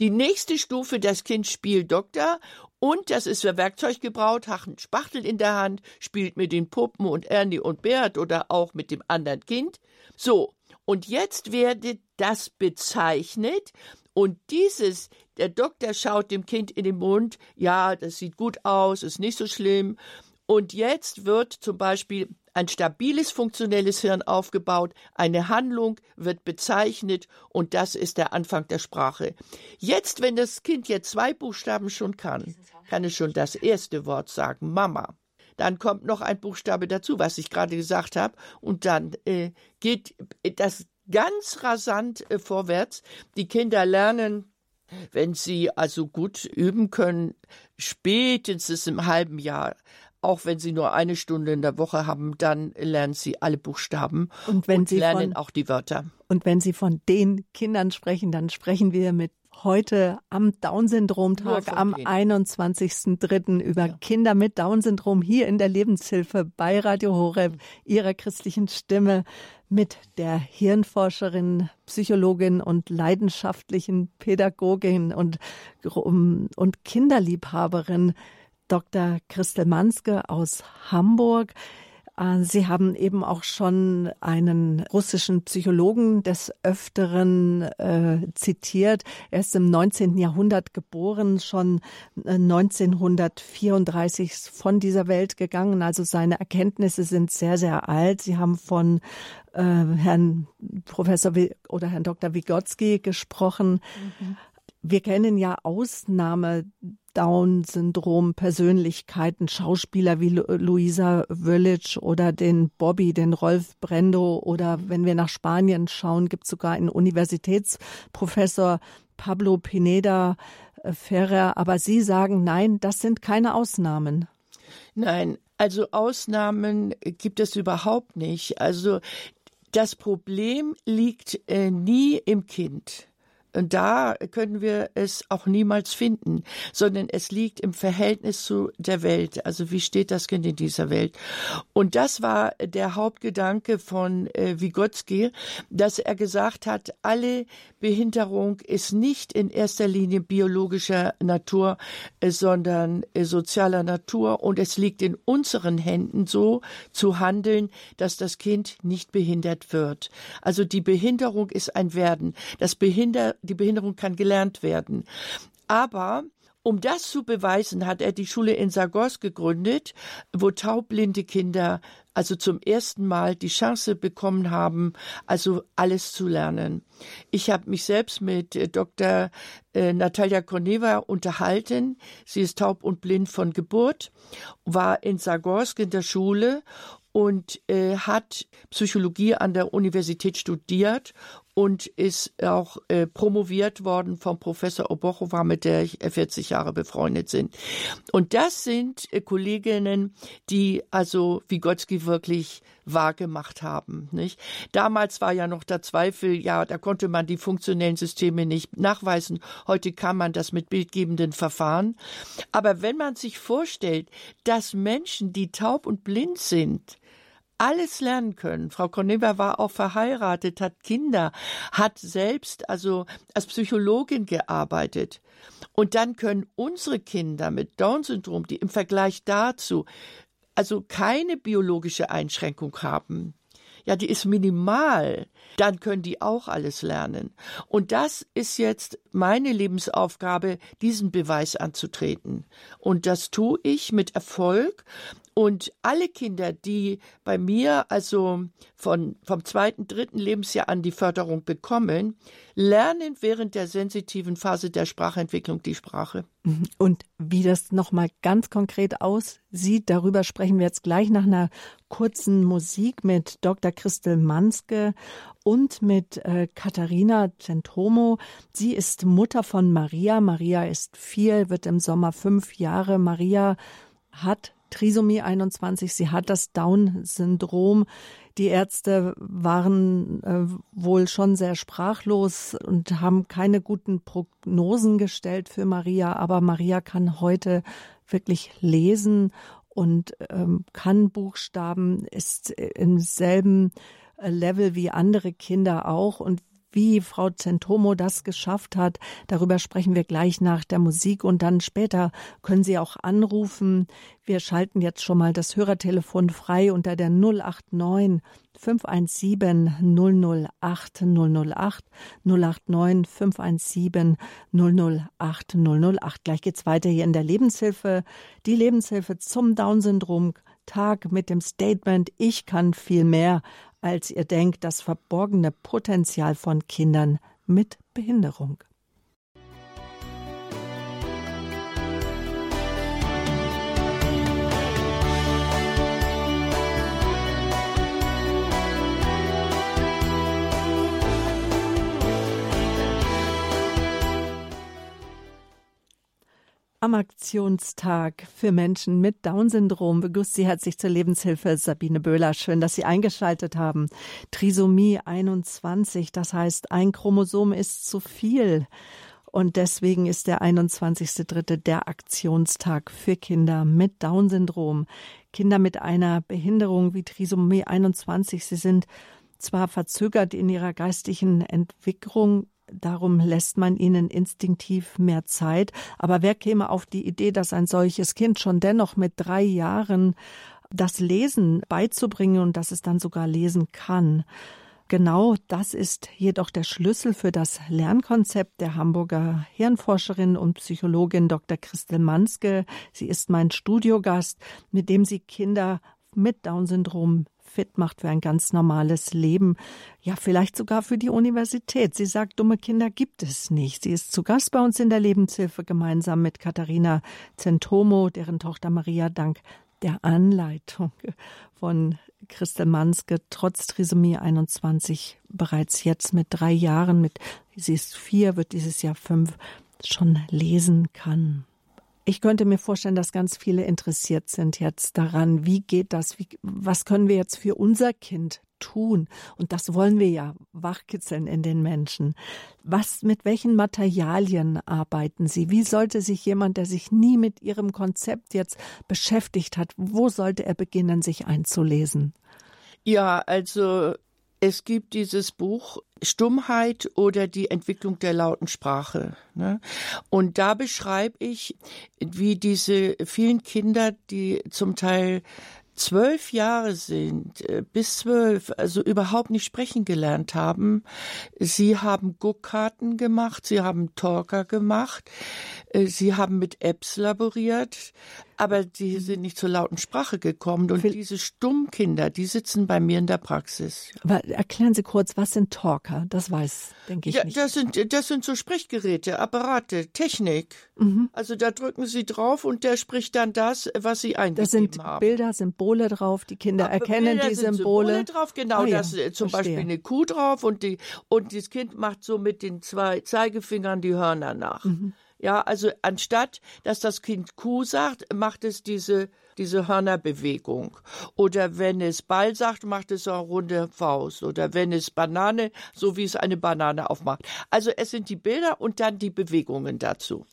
Die nächste Stufe, das Kind spielt Doktor und das ist für Werkzeug gebraut, hat einen Spachtel in der Hand, spielt mit den Puppen und Ernie und Bert oder auch mit dem anderen Kind. So, und jetzt werde das bezeichnet und dieses, der Doktor schaut dem Kind in den Mund, ja, das sieht gut aus, ist nicht so schlimm. Und jetzt wird zum Beispiel ein stabiles funktionelles Hirn aufgebaut, eine Handlung wird bezeichnet und das ist der Anfang der Sprache. Jetzt, wenn das Kind jetzt zwei Buchstaben schon kann, kann es schon das erste Wort sagen, Mama. Dann kommt noch ein Buchstabe dazu, was ich gerade gesagt habe. Und dann äh, geht das ganz rasant äh, vorwärts. Die Kinder lernen, wenn sie also gut üben können, spätestens im halben Jahr auch wenn sie nur eine Stunde in der Woche haben, dann lernen sie alle Buchstaben und, wenn und sie lernen von, auch die Wörter. Und wenn Sie von den Kindern sprechen, dann sprechen wir mit heute am Down-Syndrom-Tag am 21.03. über ja. Kinder mit Down-Syndrom hier in der Lebenshilfe bei Radio Horeb, Ihrer christlichen Stimme mit der Hirnforscherin, Psychologin und leidenschaftlichen Pädagogin und, und Kinderliebhaberin Dr. Christel Manske aus Hamburg. Äh, Sie haben eben auch schon einen russischen Psychologen des Öfteren äh, zitiert. Er ist im 19. Jahrhundert geboren, schon 1934 äh, von dieser Welt gegangen. Also seine Erkenntnisse sind sehr, sehr alt. Sie haben von äh, Herrn Professor oder Herrn Dr. Vygotsky gesprochen. Mhm. Wir kennen ja Ausnahme Down-Syndrom-Persönlichkeiten, Schauspieler wie Luisa Wöllitsch oder den Bobby, den Rolf Brendo oder wenn wir nach Spanien schauen, gibt es sogar einen Universitätsprofessor Pablo Pineda äh, Ferrer. Aber Sie sagen, nein, das sind keine Ausnahmen. Nein, also Ausnahmen gibt es überhaupt nicht. Also das Problem liegt äh, nie im Kind da können wir es auch niemals finden, sondern es liegt im Verhältnis zu der Welt. Also wie steht das Kind in dieser Welt? Und das war der Hauptgedanke von äh, Vygotsky, dass er gesagt hat, alle Behinderung ist nicht in erster Linie biologischer Natur, äh, sondern äh, sozialer Natur und es liegt in unseren Händen so zu handeln, dass das Kind nicht behindert wird. Also die Behinderung ist ein Werden. Das Behinder die Behinderung kann gelernt werden. Aber um das zu beweisen, hat er die Schule in Sagos gegründet, wo taubblinde Kinder also zum ersten Mal die Chance bekommen haben, also alles zu lernen. Ich habe mich selbst mit äh, Dr. Äh, Natalia Koneva unterhalten. Sie ist taub und blind von Geburt, war in Zagorsk in der Schule und äh, hat Psychologie an der Universität studiert und ist auch äh, promoviert worden vom Professor Obochova, mit der ich 40 Jahre befreundet sind. Und das sind äh, Kolleginnen, die also Vygotsky wirklich wahrgemacht haben. Nicht? Damals war ja noch der Zweifel, ja, da konnte man die funktionellen Systeme nicht nachweisen. Heute kann man das mit bildgebenden Verfahren. Aber wenn man sich vorstellt, dass Menschen, die taub und blind sind, alles lernen können. Frau Koneva war auch verheiratet, hat Kinder, hat selbst also als Psychologin gearbeitet. Und dann können unsere Kinder mit Down-Syndrom, die im Vergleich dazu also keine biologische Einschränkung haben, ja, die ist minimal, dann können die auch alles lernen. Und das ist jetzt meine Lebensaufgabe, diesen Beweis anzutreten. Und das tue ich mit Erfolg. Und alle Kinder, die bei mir also von, vom zweiten, dritten Lebensjahr an die Förderung bekommen, lernen während der sensitiven Phase der Sprachentwicklung die Sprache. Mhm. Und wie das nochmal ganz konkret aussieht, darüber sprechen wir jetzt gleich nach einer kurzen Musik mit Dr. Christel Manske und mit äh, Katharina Centomo. Sie ist Mutter von Maria. Maria ist vier, wird im Sommer fünf Jahre. Maria hat Trisomie 21, sie hat das Down-Syndrom. Die Ärzte waren äh, wohl schon sehr sprachlos und haben keine guten Prognosen gestellt für Maria, aber Maria kann heute wirklich lesen und ähm, kann Buchstaben, ist im selben äh, Level wie andere Kinder auch. Und wie Frau Zentomo das geschafft hat, darüber sprechen wir gleich nach der Musik und dann später können Sie auch anrufen. Wir schalten jetzt schon mal das Hörertelefon frei unter der 089 517 008 008 089 517 008 008. Gleich geht's weiter hier in der Lebenshilfe. Die Lebenshilfe zum Down-Syndrom Tag mit dem Statement Ich kann viel mehr als ihr denkt, das verborgene Potenzial von Kindern mit Behinderung. Am Aktionstag für Menschen mit Down-Syndrom begrüßt Sie herzlich zur Lebenshilfe Sabine Böhler. Schön, dass Sie eingeschaltet haben. Trisomie 21, das heißt, ein Chromosom ist zu viel. Und deswegen ist der 21.3. der Aktionstag für Kinder mit Down-Syndrom. Kinder mit einer Behinderung wie Trisomie 21. Sie sind zwar verzögert in ihrer geistigen Entwicklung, Darum lässt man ihnen instinktiv mehr Zeit. Aber wer käme auf die Idee, dass ein solches Kind schon dennoch mit drei Jahren das Lesen beizubringen und dass es dann sogar lesen kann? Genau das ist jedoch der Schlüssel für das Lernkonzept der Hamburger Hirnforscherin und Psychologin Dr. Christel Manske. Sie ist mein Studiogast, mit dem sie Kinder mit Down-Syndrom fit macht für ein ganz normales Leben, ja vielleicht sogar für die Universität. Sie sagt, dumme Kinder gibt es nicht. Sie ist zu Gast bei uns in der Lebenshilfe gemeinsam mit Katharina Zentomo, deren Tochter Maria dank der Anleitung von Christel Manske trotz Trisomie 21 bereits jetzt mit drei Jahren, mit sie ist vier, wird dieses Jahr fünf, schon lesen kann. Ich könnte mir vorstellen, dass ganz viele interessiert sind jetzt daran, wie geht das, wie, was können wir jetzt für unser Kind tun? Und das wollen wir ja wachkitzeln in den Menschen. Was, mit welchen Materialien arbeiten Sie? Wie sollte sich jemand, der sich nie mit Ihrem Konzept jetzt beschäftigt hat, wo sollte er beginnen, sich einzulesen? Ja, also es gibt dieses Buch Stummheit oder die Entwicklung der lauten Sprache. Ne? Und da beschreibe ich, wie diese vielen Kinder, die zum Teil zwölf Jahre sind, äh, bis zwölf, also überhaupt nicht sprechen gelernt haben. Sie haben Guckkarten gemacht, sie haben Talker gemacht, Äh, sie haben mit Apps laboriert, aber die sind nicht zur lauten Sprache gekommen. Und diese Stummkinder, die sitzen bei mir in der Praxis. Aber erklären Sie kurz, was sind Talker? Das weiß, denke ich ja, nicht. Das sind, das sind so Sprechgeräte, Apparate, Technik. Mhm. Also da drücken Sie drauf und der spricht dann das, was Sie eingegeben haben. Da sind haben. Bilder, Symbole drauf. Die Kinder erkennen Bilder die sind Symbole. Symbole drauf, genau. Ah, ja, das äh, zum verstehe. Beispiel eine Kuh drauf und die und das Kind macht so mit den zwei Zeigefingern die Hörner nach. Mhm. Ja, also anstatt, dass das Kind Kuh sagt, macht es diese, diese Hörnerbewegung. Oder wenn es Ball sagt, macht es eine runde Faust. Oder wenn es Banane, so wie es eine Banane aufmacht. Also es sind die Bilder und dann die Bewegungen dazu.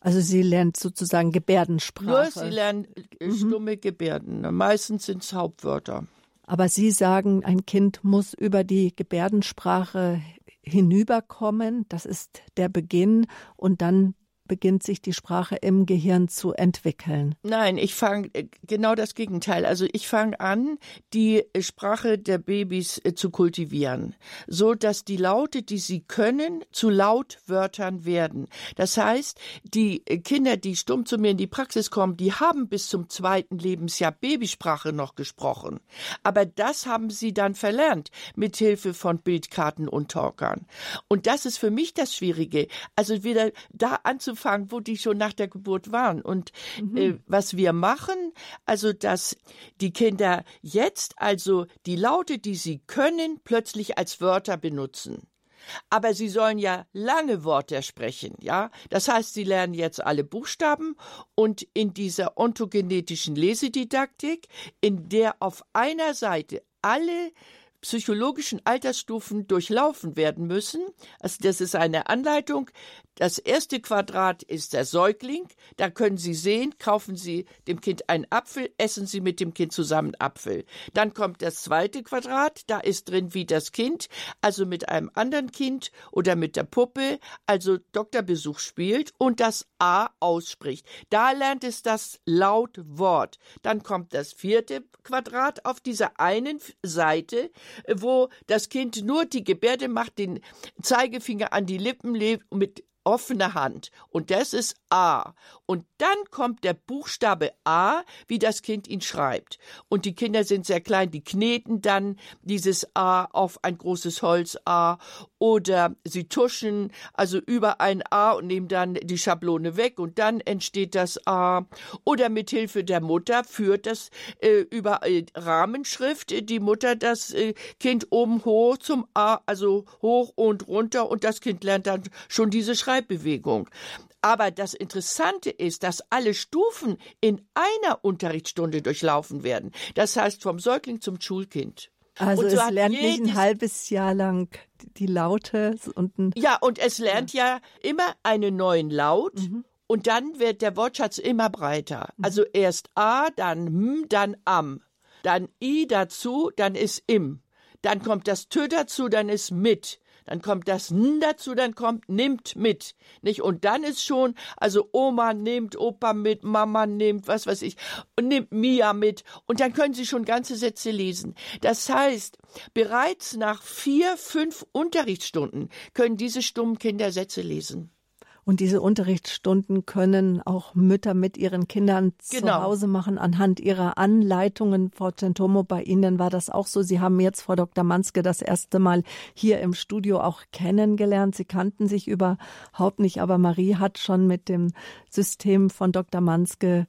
Also sie lernt sozusagen Gebärdensprache. Nur sie lernen äh, stumme Gebärden. Meistens sind es Hauptwörter. Aber Sie sagen, ein Kind muss über die Gebärdensprache hinüberkommen. Das ist der Beginn und dann beginnt sich die Sprache im Gehirn zu entwickeln. Nein, ich fange genau das Gegenteil. Also ich fange an, die Sprache der Babys äh, zu kultivieren, so dass die Laute, die sie können, zu Lautwörtern werden. Das heißt, die äh, Kinder, die stumm zu mir in die Praxis kommen, die haben bis zum zweiten Lebensjahr Babysprache noch gesprochen. Aber das haben sie dann verlernt mit Hilfe von Bildkarten und Talkern. Und das ist für mich das Schwierige. Also wieder da anzufangen, wo die schon nach der Geburt waren. Und mhm. äh, was wir machen, also dass die Kinder jetzt also die Laute, die sie können, plötzlich als Wörter benutzen. Aber sie sollen ja lange Wörter sprechen, ja? Das heißt, sie lernen jetzt alle Buchstaben und in dieser ontogenetischen Lesedidaktik, in der auf einer Seite alle psychologischen Altersstufen durchlaufen werden müssen. Also das ist eine Anleitung. Das erste Quadrat ist der Säugling. Da können Sie sehen, kaufen Sie dem Kind einen Apfel, essen Sie mit dem Kind zusammen Apfel. Dann kommt das zweite Quadrat. Da ist drin wie das Kind, also mit einem anderen Kind oder mit der Puppe, also Doktorbesuch spielt und das A ausspricht. Da lernt es das Lautwort. Dann kommt das vierte Quadrat auf dieser einen Seite, wo das Kind nur die Gebärde macht, den Zeigefinger an die Lippen legt mit offene Hand. Und das ist A. Und dann kommt der Buchstabe A, wie das Kind ihn schreibt. Und die Kinder sind sehr klein, die kneten dann dieses A auf ein großes Holz A oder sie tuschen also über ein A und nehmen dann die Schablone weg und dann entsteht das A. Oder mit Hilfe der Mutter führt das äh, über äh, Rahmenschrift äh, die Mutter das äh, Kind oben hoch zum A, also hoch und runter und das Kind lernt dann schon diese Schreibbewegung. Aber das Interessante ist, dass alle Stufen in einer Unterrichtsstunde durchlaufen werden. Das heißt vom Säugling zum Schulkind. Also so es lernt nicht ein halbes Jahr lang die Laute und ein Ja, und es lernt ja, immer einen neuen Laut. Mhm. Und dann wird der Wortschatz immer breiter. Also erst A, dann M, dann Am. Dann I dazu, dann ist Im. Dann kommt das Tö dazu, dann ist mit. Dann kommt das N dazu, dann kommt nimmt mit. Nicht? Und dann ist schon, also Oma nimmt, Opa mit, Mama nimmt, was weiß ich, und nimmt Mia mit. Und dann können Sie schon ganze Sätze lesen. Das heißt, bereits nach vier, fünf Unterrichtsstunden können diese stummen Kinder Sätze lesen. Und diese Unterrichtsstunden können auch Mütter mit ihren Kindern zu Genau. Hause machen anhand ihrer Anleitungen. Frau Centomo, bei Ihnen war das auch so. Sie haben jetzt Frau Dr. Manske das erste Mal hier im Studio auch kennengelernt. Sie kannten sich überhaupt nicht, aber Marie hat schon mit dem System von Dr. Manske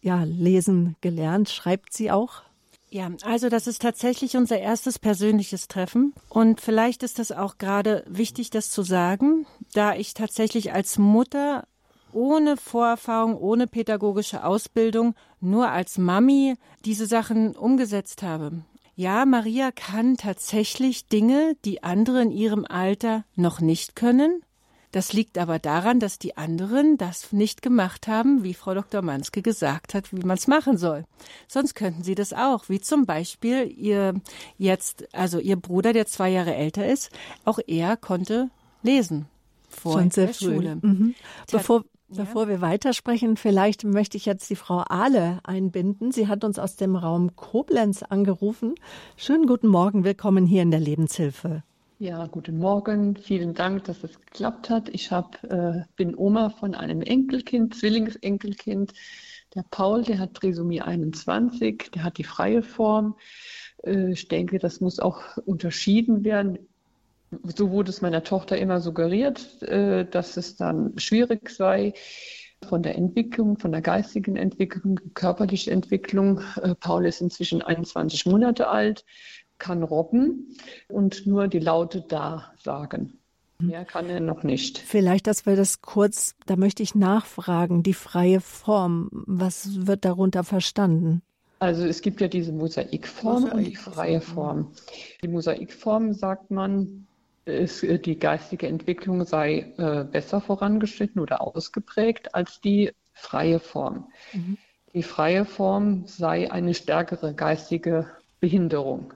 ja, lesen gelernt. Schreibt sie auch? Ja, also das ist tatsächlich unser erstes persönliches Treffen. Und vielleicht ist das auch gerade wichtig, das zu sagen, da ich tatsächlich als Mutter ohne Vorerfahrung, ohne pädagogische Ausbildung, nur als Mami diese Sachen umgesetzt habe. Ja, Maria kann tatsächlich Dinge, die andere in ihrem Alter noch nicht können. Das liegt aber daran, dass die anderen das nicht gemacht haben, wie Frau Dr. Manske gesagt hat, wie man es machen soll. Sonst könnten sie das auch, wie zum Beispiel ihr jetzt, also ihr Bruder, der zwei Jahre älter ist, auch er konnte lesen vor Schon sehr der früh. Schule. Mhm. Bevor, ja. bevor wir weitersprechen, vielleicht möchte ich jetzt die Frau Ahle einbinden. Sie hat uns aus dem Raum Koblenz angerufen. Schönen guten Morgen, willkommen hier in der Lebenshilfe. Ja, guten Morgen. Vielen Dank, dass es geklappt hat. Ich hab, äh, bin Oma von einem Enkelkind, Zwillingsenkelkind. Der Paul, der hat Trisomie 21, der hat die freie Form. Äh, ich denke, das muss auch unterschieden werden. So wurde es meiner Tochter immer suggeriert, äh, dass es dann schwierig sei von der Entwicklung, von der geistigen Entwicklung, körperliche Entwicklung. Äh, Paul ist inzwischen 21 Monate alt kann robben und nur die Laute da sagen. Mehr kann er noch nicht. Vielleicht, dass wir das kurz, da möchte ich nachfragen, die freie Form, was wird darunter verstanden? Also es gibt ja diese Mosaikform Mosaik. und die freie Form. Die Mosaikform sagt man, ist, äh, die geistige Entwicklung sei äh, besser vorangeschritten oder ausgeprägt als die freie Form. Mhm. Die freie Form sei eine stärkere geistige Behinderung.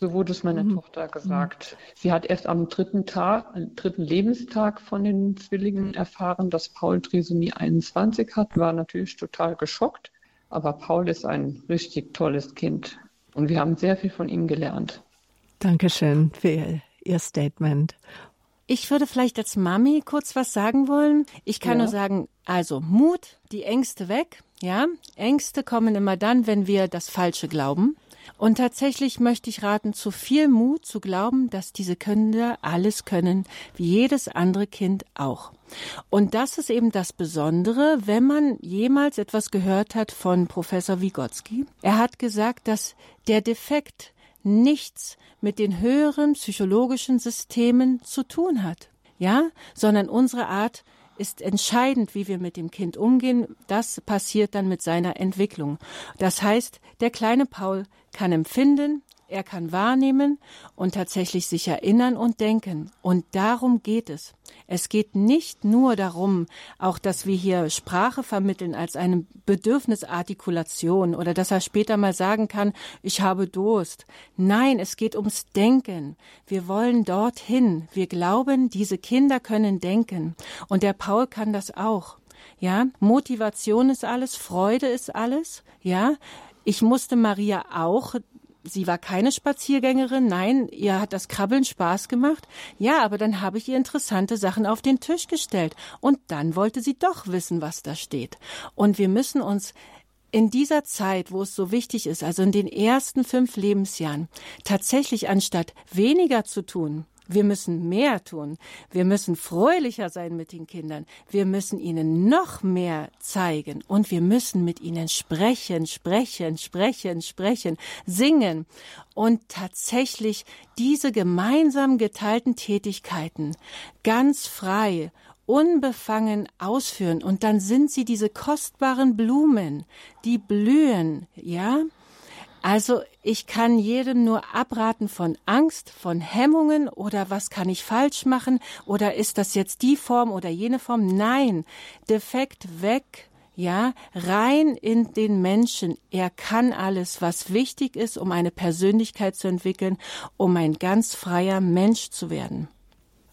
So wurde es meiner mhm. Tochter gesagt. Sie hat erst am dritten Tag, am dritten Lebenstag von den Zwillingen erfahren, dass Paul Trisomie 21 hat, war natürlich total geschockt. Aber Paul ist ein richtig tolles Kind und wir haben sehr viel von ihm gelernt. Dankeschön für Ihr Statement. Ich würde vielleicht als Mami kurz was sagen wollen. Ich kann ja. nur sagen, also Mut, die Ängste weg. Ja, Ängste kommen immer dann, wenn wir das Falsche glauben. Und tatsächlich möchte ich raten, zu viel Mut zu glauben, dass diese Kinder alles können, wie jedes andere Kind auch. Und das ist eben das Besondere, wenn man jemals etwas gehört hat von Professor Vygotsky. Er hat gesagt, dass der Defekt nichts mit den höheren psychologischen Systemen zu tun hat. Ja, sondern unsere Art, ist entscheidend, wie wir mit dem Kind umgehen. Das passiert dann mit seiner Entwicklung. Das heißt, der kleine Paul kann empfinden, er kann wahrnehmen und tatsächlich sich erinnern und denken. Und darum geht es. Es geht nicht nur darum, auch dass wir hier Sprache vermitteln als eine Bedürfnisartikulation oder dass er später mal sagen kann, ich habe Durst. Nein, es geht ums Denken. Wir wollen dorthin. Wir glauben, diese Kinder können denken. Und der Paul kann das auch. Ja, Motivation ist alles, Freude ist alles. Ja, ich musste Maria auch sie war keine Spaziergängerin, nein, ihr hat das Krabbeln Spaß gemacht. Ja, aber dann habe ich ihr interessante Sachen auf den Tisch gestellt. Und dann wollte sie doch wissen, was da steht. Und wir müssen uns in dieser Zeit, wo es so wichtig ist, also in den ersten fünf Lebensjahren, tatsächlich anstatt weniger zu tun, wir müssen mehr tun. Wir müssen fröhlicher sein mit den Kindern. Wir müssen ihnen noch mehr zeigen und wir müssen mit ihnen sprechen, sprechen, sprechen, sprechen, singen und tatsächlich diese gemeinsam geteilten Tätigkeiten ganz frei unbefangen ausführen und dann sind sie diese kostbaren Blumen, die blühen, ja? Also ich kann jedem nur abraten von Angst, von Hemmungen oder was kann ich falsch machen oder ist das jetzt die Form oder jene Form? Nein, defekt weg, ja, rein in den Menschen. Er kann alles, was wichtig ist, um eine Persönlichkeit zu entwickeln, um ein ganz freier Mensch zu werden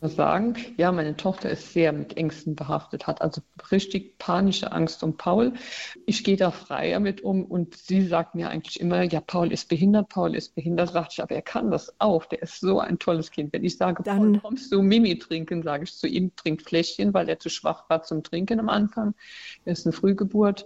sagen, ja, meine Tochter ist sehr mit Ängsten behaftet, hat also richtig panische Angst um Paul. Ich gehe da freier mit um und sie sagt mir eigentlich immer, ja, Paul ist behindert, Paul ist behindert, sagt ich, aber er kann das auch, der ist so ein tolles Kind. Wenn ich sage, Dann, Paul, kommst du Mimi trinken, sage ich zu ihm, trinkt Fläschchen, weil er zu schwach war zum Trinken am Anfang. Er ist eine Frühgeburt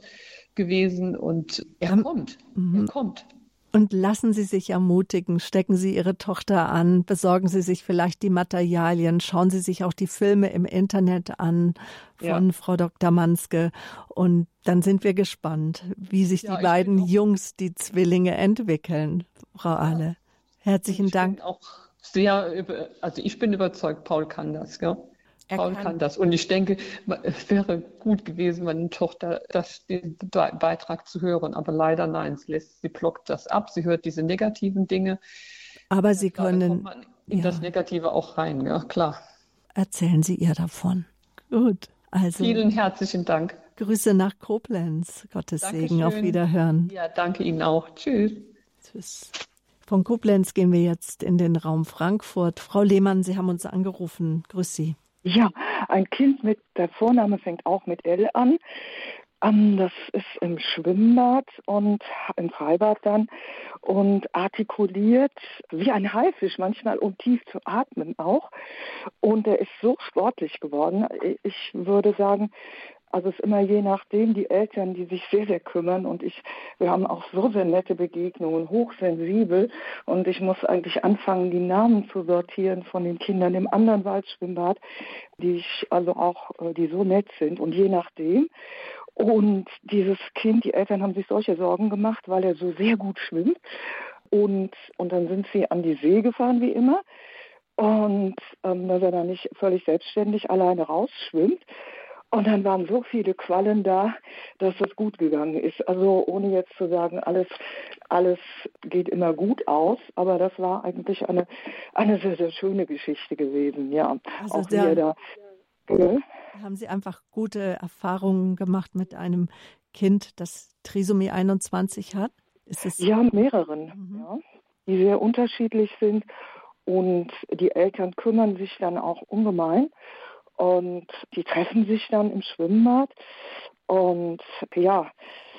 gewesen und er kommt, er mhm. kommt. Und lassen Sie sich ermutigen, stecken Sie Ihre Tochter an, besorgen Sie sich vielleicht die Materialien, schauen Sie sich auch die Filme im Internet an von ja. Frau Dr. Manske. Und dann sind wir gespannt, wie sich ja, die beiden Jungs, die Zwillinge, entwickeln, Frau Ahle. Herzlichen ich Dank. auch sehr, also ich bin überzeugt, Paul kann das, ja. Paul kann. kann. das. Und ich denke, es wäre gut gewesen, meine Tochter das, den Beitrag zu hören. Aber leider nein, sie, lässt, sie blockt das ab. Sie hört diese negativen Dinge. Aber Sie können. in ja. das Negative auch rein, ja, klar. Erzählen Sie ihr davon. Gut. Also. Vielen herzlichen Dank. Grüße nach Koblenz. Gottes Dankeschön. Segen. Auf Wiederhören. Ja, danke Ihnen auch. Tschüss. Tschüss. Von Koblenz gehen wir jetzt in den Raum Frankfurt. Frau Lehmann, Sie haben uns angerufen. Grüß Sie. Ja, ein Kind mit, der Vorname fängt auch mit L an. Ähm, das ist im Schwimmbad und im Freibad dann und artikuliert wie ein Haifisch manchmal, um tief zu atmen auch. Und er ist so sportlich geworden. Ich würde sagen, also es ist immer je nachdem, die Eltern, die sich sehr, sehr kümmern und ich, wir haben auch so sehr nette Begegnungen, hochsensibel und ich muss eigentlich anfangen, die Namen zu sortieren von den Kindern im anderen Waldschwimmbad, die ich also auch, äh, die so nett sind und je nachdem. Und dieses Kind, die Eltern haben sich solche Sorgen gemacht, weil er so sehr gut schwimmt. Und, und dann sind sie an die See gefahren, wie immer. Und ähm, dass er dann nicht völlig selbstständig alleine rausschwimmt. Und dann waren so viele Quallen da, dass es gut gegangen ist. Also ohne jetzt zu sagen, alles, alles geht immer gut aus, aber das war eigentlich eine, eine sehr, sehr schöne Geschichte gewesen, ja. Also Auch der, da. Ja. Haben Sie einfach gute Erfahrungen gemacht mit einem Kind, das Trisomie 21 hat? Ist es ja, mehreren, mhm. ja, die sehr unterschiedlich sind. Und die Eltern kümmern sich dann auch ungemein. Und die treffen sich dann im Schwimmbad. Und ja,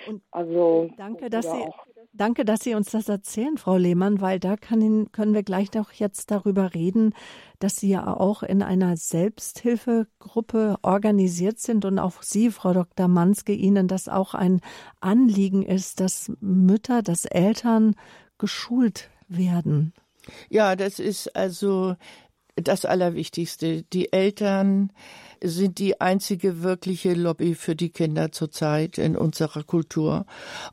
und also. Danke, dass Sie. Danke, dass Sie uns das erzählen, Frau Lehmann, weil da kann, können wir gleich noch jetzt darüber reden, dass Sie ja auch in einer Selbsthilfegruppe organisiert sind und auch Sie, Frau Dr. Manske, Ihnen das auch ein Anliegen ist, dass Mütter, dass Eltern geschult werden. Ja, das ist also das Allerwichtigste. Die Eltern sind die einzige wirkliche Lobby für die Kinder zurzeit in unserer Kultur.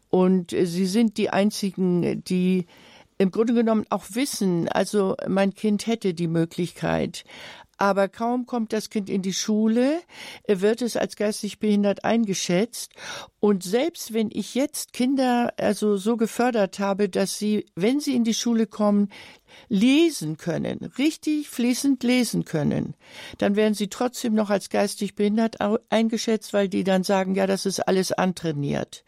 Und sie sind die einzigen, die im Grunde genommen auch wissen, also mein Kind hätte die Möglichkeit, aber kaum kommt das Kind in die Schule, wird es als geistig behindert eingeschätzt. Und selbst wenn ich jetzt Kinder also so gefördert habe, dass sie, wenn sie in die Schule kommen, lesen können, richtig fließend lesen können, dann werden sie trotzdem noch als geistig behindert eingeschätzt, weil die dann sagen, ja, das ist alles antrainiert.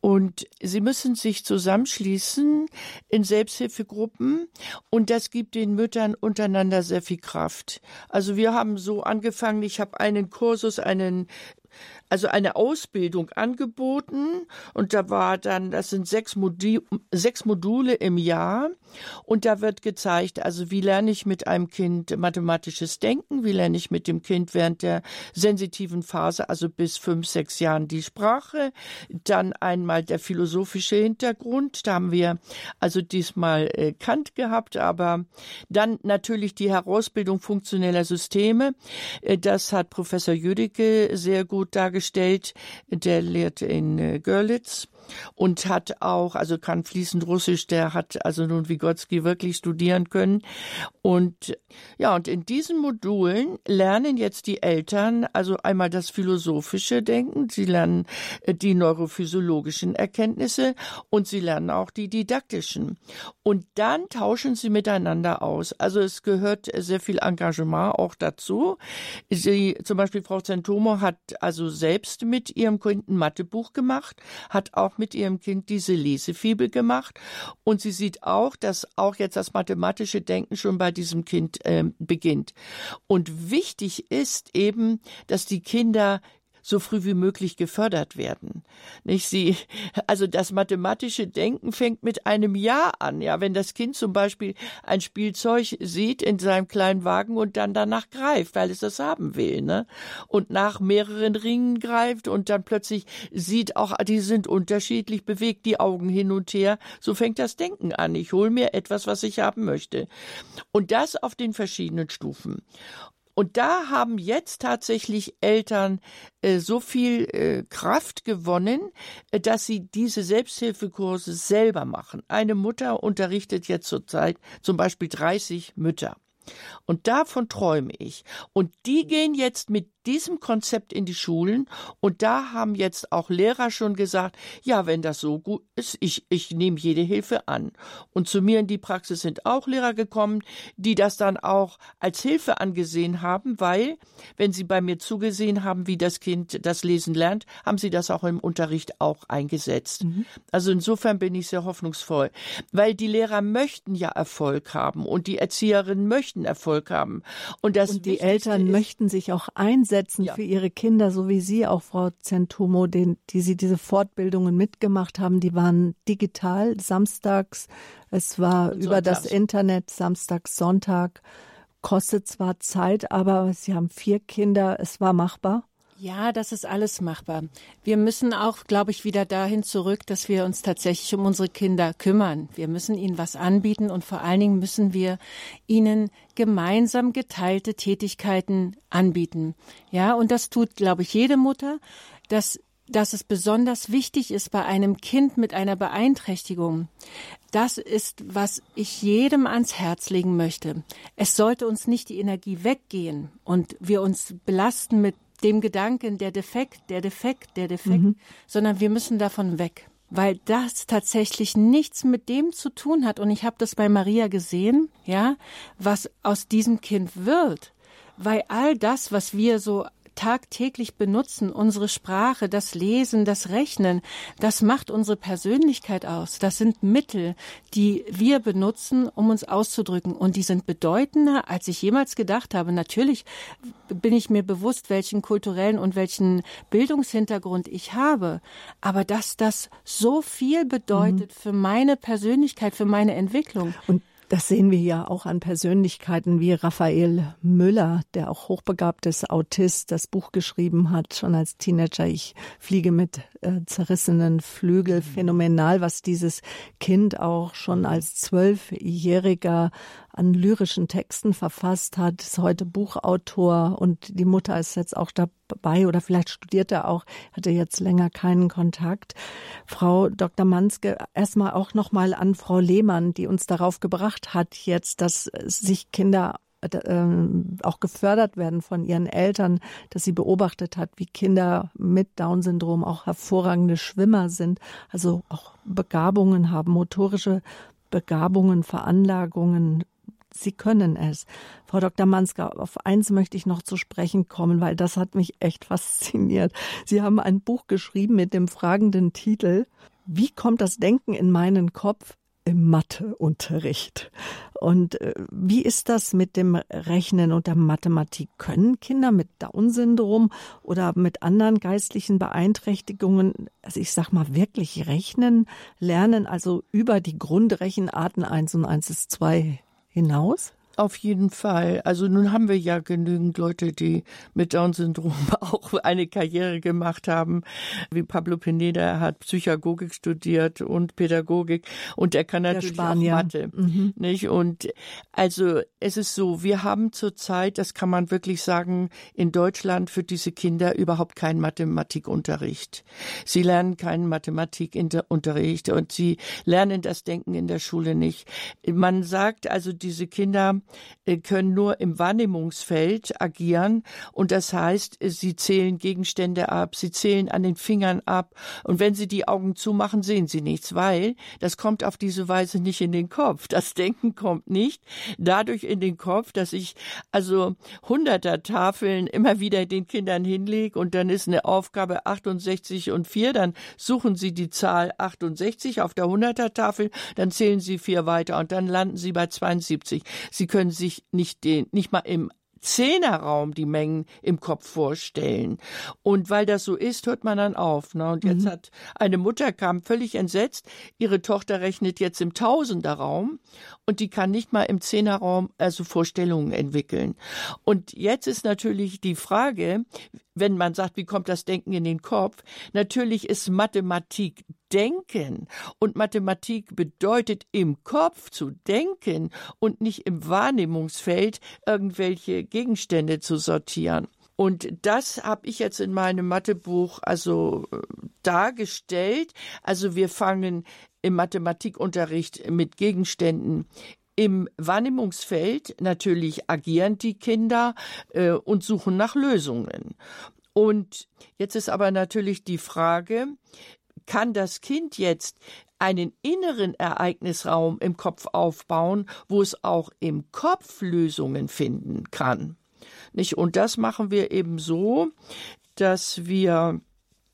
Und sie müssen sich zusammenschließen in Selbsthilfegruppen und das gibt den Müttern untereinander sehr viel Kraft. Also wir haben so angefangen, ich habe einen Kursus, einen also eine Ausbildung angeboten und da war dann, das sind sechs, Modi sechs Module im Jahr. Und da wird gezeigt, also wie lerne ich mit einem Kind mathematisches Denken, wie lerne ich mit dem Kind während der sensitiven Phase, also bis fünf, sechs Jahren die Sprache, dann einmal der philosophische Hintergrund, da haben wir also diesmal äh, Kant gehabt, aber dann natürlich die Herausbildung funktioneller Systeme, äh, das hat Professor Jüdicke sehr gut dargestellt dargestellt. Der lehrt in äh, Görlitz und hat auch, also kann fließend Russisch, der hat also nun Vygotsky wirklich studieren können. Und ja, und in diesen Modulen lernen jetzt die Eltern also einmal das philosophische Denken, sie lernen äh, die neurophysiologischen Erkenntnisse und sie lernen auch die didaktischen. Und dann tauschen sie miteinander aus. Also es gehört sehr viel Engagement auch dazu. Sie, zum Beispiel Frau Zentomo hat also selbst mit ihrem Kind ein Mathebuch gemacht, hat auch mit ihrem Kind diese Lesefibel gemacht und sie sieht auch, dass auch jetzt das mathematische Denken schon bei diesem Kind äh, beginnt. Und wichtig ist eben, dass die Kinder so früh wie möglich gefördert werden. Nicht sie, also das mathematische Denken fängt mit einem Jahr an. Ja, wenn das Kind zum Beispiel ein Spielzeug sieht in seinem kleinen Wagen und dann danach greift, weil es das haben will, ne? Und nach mehreren Ringen greift und dann plötzlich sieht auch, die sind unterschiedlich, bewegt die Augen hin und her. So fängt das Denken an. Ich hole mir etwas, was ich haben möchte. Und das auf den verschiedenen Stufen. Und da haben jetzt tatsächlich Eltern äh, so viel äh, Kraft gewonnen, äh, dass sie diese Selbsthilfekurse selber machen. Eine Mutter unterrichtet jetzt zurzeit zum Beispiel 30 Mütter. Und davon träume ich. Und die gehen jetzt mit diesem Konzept in die Schulen und da haben jetzt auch Lehrer schon gesagt, ja, wenn das so gut ist, ich, ich nehme jede Hilfe an. Und zu mir in die Praxis sind auch Lehrer gekommen, die das dann auch als Hilfe angesehen haben, weil, wenn sie bei mir zugesehen haben, wie das Kind das Lesen lernt, haben sie das auch im Unterricht auch eingesetzt. Mhm. Also insofern bin ich sehr hoffnungsvoll, weil die Lehrer möchten ja Erfolg haben und die Erzieherinnen möchten Erfolg haben. Und, das und die Eltern ist, möchten sich auch einsetzen einsetzen ja. für ihre Kinder, so wie Sie auch, Frau Zentumo, den, die Sie diese Fortbildungen mitgemacht haben. Die waren digital, samstags. Es war Und über das Internet, samstags, Sonntag. Kostet zwar Zeit, aber Sie haben vier Kinder. Es war machbar. Ja, das ist alles machbar. Wir müssen auch, glaube ich, wieder dahin zurück, dass wir uns tatsächlich um unsere Kinder kümmern. Wir müssen ihnen was anbieten und vor allen Dingen müssen wir ihnen gemeinsam geteilte Tätigkeiten anbieten. Ja, und das tut, glaube ich, jede Mutter, dass dass es besonders wichtig ist bei einem Kind mit einer Beeinträchtigung. Das ist, was ich jedem ans Herz legen möchte. Es sollte uns nicht die Energie weggehen und wir uns belasten mit dem Gedanken, der Defekt, der Defekt, der Defekt, mhm. sondern wir müssen davon weg, weil das tatsächlich nichts mit dem zu tun hat. Und ich habe das bei Maria gesehen, ja, was aus diesem Kind wird, weil all das, was wir so tagtäglich benutzen, unsere Sprache, das Lesen, das Rechnen, das macht unsere Persönlichkeit aus. Das sind Mittel, die wir benutzen, um uns auszudrücken. Und die sind bedeutender, als ich jemals gedacht habe. Natürlich bin ich mir bewusst, welchen kulturellen und welchen Bildungshintergrund ich habe. Aber dass das so viel bedeutet mhm. für meine Persönlichkeit, für meine Entwicklung. Und das sehen wir ja auch an Persönlichkeiten wie Raphael Müller, der auch hochbegabtes Autist das Buch geschrieben hat, schon als Teenager. Ich fliege mit äh, zerrissenen Flügel. Phänomenal, was dieses Kind auch schon als Zwölfjähriger an lyrischen Texten verfasst hat, ist heute Buchautor und die Mutter ist jetzt auch dabei oder vielleicht studiert er auch, hatte jetzt länger keinen Kontakt. Frau Dr. Manske, erstmal auch nochmal an Frau Lehmann, die uns darauf gebracht hat jetzt, dass sich Kinder äh, auch gefördert werden von ihren Eltern, dass sie beobachtet hat, wie Kinder mit Down-Syndrom auch hervorragende Schwimmer sind, also auch Begabungen haben, motorische Begabungen, Veranlagungen, Sie können es. Frau Dr. Manska, auf eins möchte ich noch zu sprechen kommen, weil das hat mich echt fasziniert. Sie haben ein Buch geschrieben mit dem fragenden Titel Wie kommt das Denken in meinen Kopf? Im Matheunterricht. Und äh, wie ist das mit dem Rechnen und der Mathematik? Können Kinder mit Down-Syndrom oder mit anderen geistlichen Beeinträchtigungen, also ich sag mal, wirklich rechnen, lernen, also über die Grundrechenarten 1 und 1 ist 2 hinaus? Auf jeden Fall. Also nun haben wir ja genügend Leute, die mit Down-Syndrom auch eine Karriere gemacht haben. Wie Pablo Pineda hat Psychagogik studiert und Pädagogik und er kann natürlich auch Mathe, mhm. nicht? Und also es ist so, wir haben zurzeit, das kann man wirklich sagen, in Deutschland für diese Kinder überhaupt keinen Mathematikunterricht. Sie lernen keinen Mathematikunterricht und sie lernen das Denken in der Schule nicht. Man sagt also, diese Kinder können nur im Wahrnehmungsfeld agieren und das heißt, äh, sie zählen Gegenstände ab, sie zählen an den Fingern ab und wenn sie die Augen zumachen, sehen sie nichts, weil das kommt auf diese Weise nicht in den Kopf. Das Denken kommt nicht dadurch in den Kopf, dass ich also hunderter Tafeln immer wieder den Kindern hinlege und dann ist eine Aufgabe 68 und 4, dann suchen sie die Zahl 68 auf der hunderter Tafel, dann zählen sie vier weiter und dann landen sie bei 72. Sie können sich nicht den, nicht mal im Zehnerraum die Mengen im Kopf vorstellen. Und weil das so ist, hört man dann auf. Ne? Und jetzt mhm. hat eine Mutter kam völlig entsetzt. Ihre Tochter rechnet jetzt im Tausenderraum und die kann nicht mal im Zehnerraum also Vorstellungen entwickeln. Und jetzt ist natürlich die Frage, wenn man sagt, wie kommt das Denken in den Kopf? Natürlich ist Mathematik Denken. Und Mathematik bedeutet im Kopf zu denken und nicht im Wahrnehmungsfeld irgendwelche Gegenstände zu sortieren. Und das habe ich jetzt in meinem Mathebuch also äh, dargestellt. Also wir fangen im Mathematikunterricht mit Gegenständen im Wahrnehmungsfeld natürlich agieren die Kinder äh, und suchen nach Lösungen. Und jetzt ist aber natürlich die Frage, kann das Kind jetzt einen inneren Ereignisraum im Kopf aufbauen, wo es auch im Kopf Lösungen finden kann? Nicht? Und das machen wir eben so, dass wir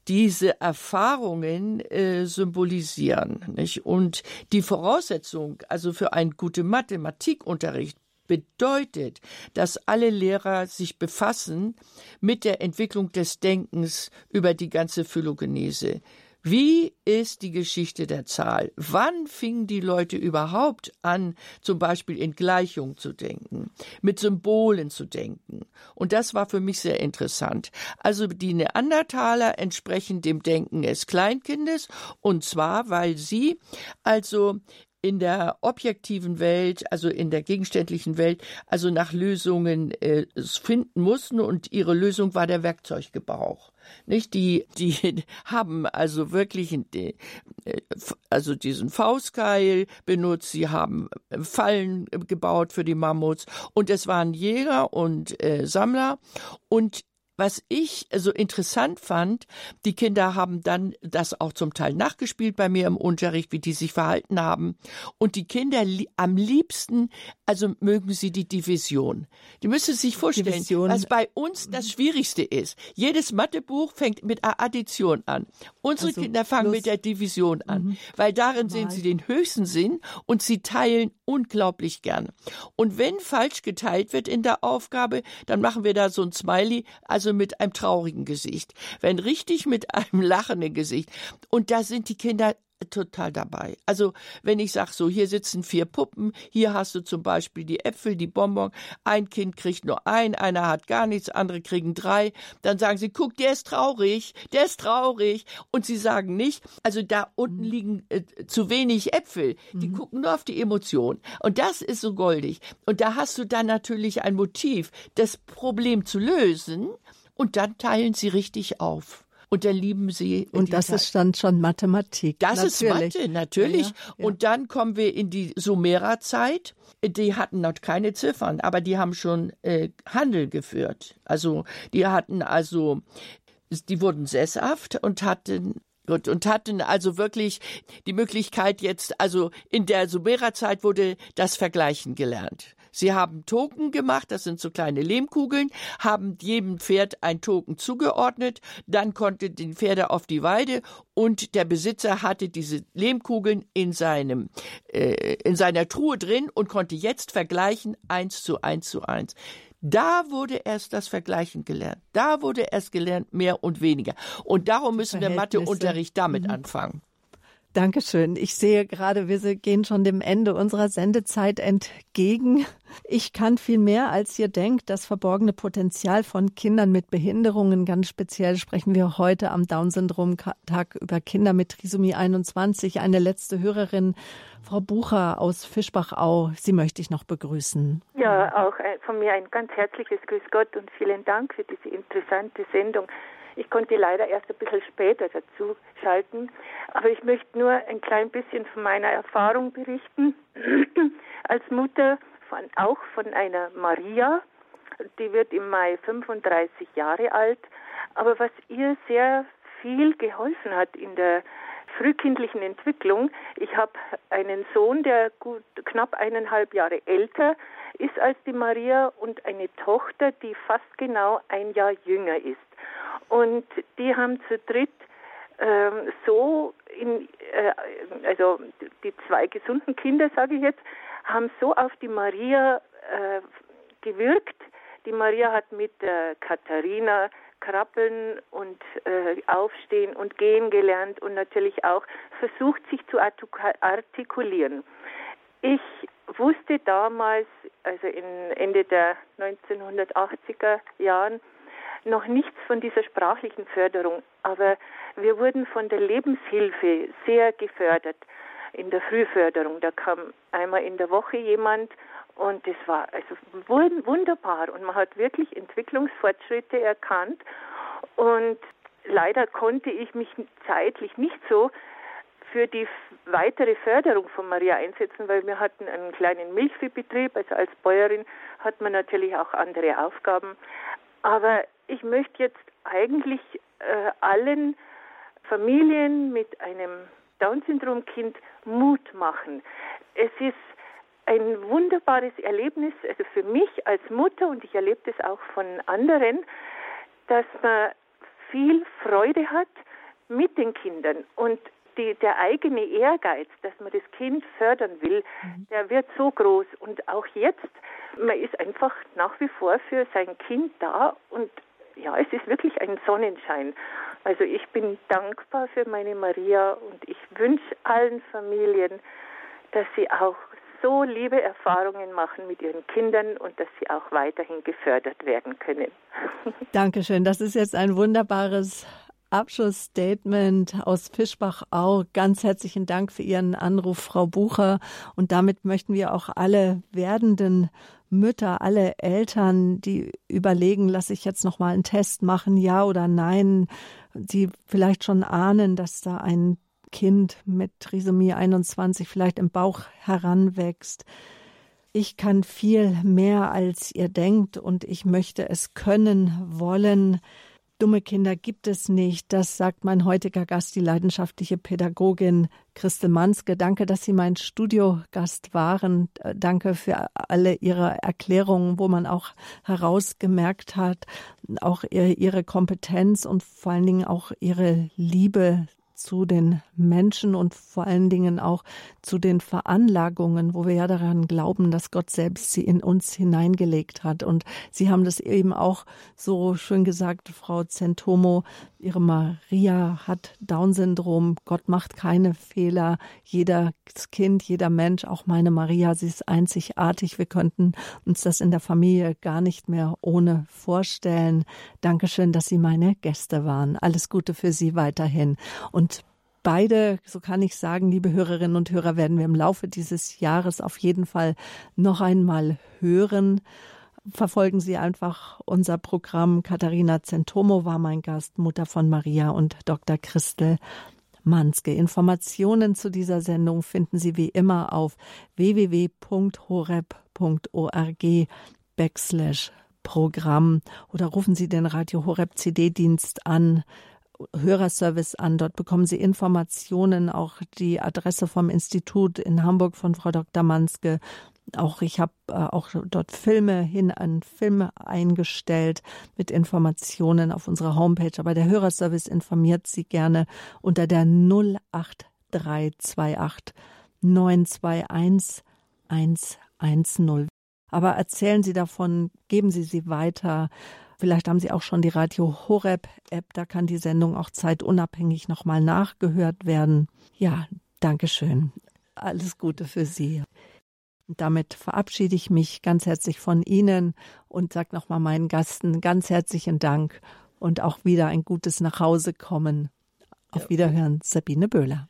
diese Erfahrungen äh, symbolisieren. Nicht? Und die Voraussetzung, also für einen guten Mathematikunterricht, bedeutet, dass alle Lehrer sich befassen mit der Entwicklung des Denkens über die ganze Phylogenese. Wie ist die Geschichte der Zahl? Wann fingen die Leute überhaupt an, zum Beispiel in Gleichung zu denken, mit Symbolen zu denken? Und das war für mich sehr interessant. Also die Neandertaler entsprechen dem Denken des Kleinkindes, und zwar, weil sie also in der objektiven Welt, also in der gegenständlichen Welt, also nach Lösungen äh, finden mussten und ihre Lösung war der Werkzeuggebrauch. Nicht die, die haben also wirklich äh, also diesen Faustkeil benutzt, sie haben Fallen gebaut für die Mammuts. Und es waren Jäger und äh, Sammler. Und was ich so interessant fand, die Kinder haben dann das auch zum Teil nachgespielt bei mir im Unterricht, wie die sich verhalten haben. Und die Kinder am liebsten, also mögen sie die Division. Die müssen sich vorstellen, Division. was bei uns das Schwierigste ist. Jedes Mathebuch fängt mit Addition an. Unsere also Kinder fangen mit der Division an, mhm. weil darin Mal. sehen sie den höchsten Sinn und sie teilen unglaublich gerne. Und wenn falsch geteilt wird in der Aufgabe, dann machen wir da so ein Smiley, also mit einem traurigen Gesicht, wenn richtig mit einem lachenden Gesicht. Und da sind die Kinder total dabei. Also wenn ich sage, so hier sitzen vier Puppen, hier hast du zum Beispiel die Äpfel, die Bonbon, ein Kind kriegt nur ein, einer hat gar nichts, andere kriegen drei, dann sagen sie, guck, der ist traurig, der ist traurig und sie sagen nicht, also da unten mhm. liegen äh, zu wenig Äpfel, die mhm. gucken nur auf die Emotion und das ist so goldig und da hast du dann natürlich ein Motiv, das Problem zu lösen und dann teilen sie richtig auf. Und dann lieben sie. Und das ist dann schon Mathematik. Das natürlich. ist Mathe, natürlich. Ja, ja. Und dann kommen wir in die Sumererzeit. Die hatten noch keine Ziffern, aber die haben schon äh, Handel geführt. Also die hatten also, die wurden sesshaft und hatten Gut, und hatten also wirklich die Möglichkeit jetzt, also in der Sumererzeit wurde das Vergleichen gelernt. Sie haben Token gemacht, das sind so kleine Lehmkugeln, haben jedem Pferd ein Token zugeordnet, dann konnte den Pferde auf die Weide und der Besitzer hatte diese Lehmkugeln in seinem äh, in seiner Truhe drin und konnte jetzt vergleichen eins zu eins zu eins. Da wurde erst das Vergleichen gelernt. Da wurde erst gelernt, mehr und weniger. Und darum müssen wir Matheunterricht damit mhm. anfangen. Dankeschön. Ich sehe gerade, wir gehen schon dem Ende unserer Sendezeit entgegen. Ich kann viel mehr, als ihr denkt. Das verborgene Potenzial von Kindern mit Behinderungen. Ganz speziell sprechen wir heute am Down-Syndrom-Tag über Kinder mit Trisomie 21. Eine letzte Hörerin, Frau Bucher aus Fischbachau. Sie möchte ich noch begrüßen. Ja, auch äh, von mir ein ganz herzliches Grüß Gott und vielen Dank für diese interessante Sendung. Ich konnte leider erst ein bisschen später dazu schalten, aber ich möchte nur ein klein bisschen von meiner Erfahrung berichten. Als Mutter von, auch von einer Maria, die wird im Mai 35 Jahre alt, aber was ihr sehr viel geholfen hat in der frühkindlichen Entwicklung. Ich habe einen Sohn, der gut knapp eineinhalb Jahre älter ist als die Maria und eine Tochter, die fast genau ein Jahr jünger ist. Und die haben zu dritt ähm, so in, äh, also die zwei gesunden Kinder, sage ich jetzt, haben so auf die Maria äh, gewirkt. Die Maria hat mit äh, Katharina krabbeln und äh, aufstehen und gehen gelernt und natürlich auch versucht, sich zu artikulieren. Ich wusste damals, also in Ende der 1980er Jahren, noch nichts von dieser sprachlichen Förderung, aber wir wurden von der Lebenshilfe sehr gefördert in der Frühförderung. Da kam einmal in der Woche jemand und das war also wunderbar und man hat wirklich Entwicklungsfortschritte erkannt und leider konnte ich mich zeitlich nicht so für die weitere Förderung von Maria einsetzen, weil wir hatten einen kleinen Milchviehbetrieb, also als Bäuerin hat man natürlich auch andere Aufgaben. Aber ich möchte jetzt eigentlich äh, allen Familien mit einem Down-Syndrom-Kind Mut machen. Es ist ein wunderbares Erlebnis, also für mich als Mutter und ich erlebe das auch von anderen, dass man viel Freude hat mit den Kindern. Und die, der eigene Ehrgeiz, dass man das Kind fördern will, mhm. der wird so groß. Und auch jetzt, man ist einfach nach wie vor für sein Kind da und ja, es ist wirklich ein Sonnenschein. Also ich bin dankbar für meine Maria und ich wünsche allen Familien, dass sie auch so liebe Erfahrungen machen mit ihren Kindern und dass sie auch weiterhin gefördert werden können. Dankeschön. Das ist jetzt ein wunderbares Abschlussstatement aus Fischbach-Au. Ganz herzlichen Dank für Ihren Anruf, Frau Bucher. Und damit möchten wir auch alle werdenden Mütter, alle Eltern, die überlegen, lasse ich jetzt noch mal einen Test machen, ja oder nein, die vielleicht schon ahnen, dass da ein Kind mit Trisomie 21 vielleicht im Bauch heranwächst. Ich kann viel mehr, als ihr denkt, und ich möchte es können, wollen. Dumme Kinder gibt es nicht. Das sagt mein heutiger Gast, die leidenschaftliche Pädagogin Christel Manske. Danke, dass Sie mein Studiogast waren. Danke für alle Ihre Erklärungen, wo man auch herausgemerkt hat, auch Ihre Kompetenz und vor allen Dingen auch Ihre Liebe zu den Menschen und vor allen Dingen auch zu den Veranlagungen, wo wir ja daran glauben, dass Gott selbst sie in uns hineingelegt hat. Und Sie haben das eben auch so schön gesagt, Frau Zentomo, Ihre Maria hat Down-Syndrom. Gott macht keine Fehler. Jeder Kind, jeder Mensch, auch meine Maria, sie ist einzigartig. Wir könnten uns das in der Familie gar nicht mehr ohne vorstellen. Dankeschön, dass Sie meine Gäste waren. Alles Gute für Sie weiterhin. Und Beide, so kann ich sagen, liebe Hörerinnen und Hörer, werden wir im Laufe dieses Jahres auf jeden Fall noch einmal hören. Verfolgen Sie einfach unser Programm. Katharina Zentomo war mein Gast, Mutter von Maria und Dr. Christel Manske. Informationen zu dieser Sendung finden Sie wie immer auf www.horeb.org backslash Programm oder rufen Sie den Radio Horeb CD-Dienst an Hörerservice an. Dort bekommen Sie Informationen, auch die Adresse vom Institut in Hamburg von Frau Dr. Manske. Auch ich habe äh, auch dort Filme hin an Filme eingestellt mit Informationen auf unserer Homepage. Aber der Hörerservice informiert Sie gerne unter der 08328 921 110. Aber erzählen Sie davon, geben Sie sie weiter. Vielleicht haben Sie auch schon die Radio Horeb App, da kann die Sendung auch zeitunabhängig nochmal nachgehört werden. Ja, Dankeschön. Alles Gute für Sie. damit verabschiede ich mich ganz herzlich von Ihnen und sage nochmal meinen Gasten ganz herzlichen Dank und auch wieder ein gutes Nachhausekommen. Auf Wiederhören, Sabine Böhler.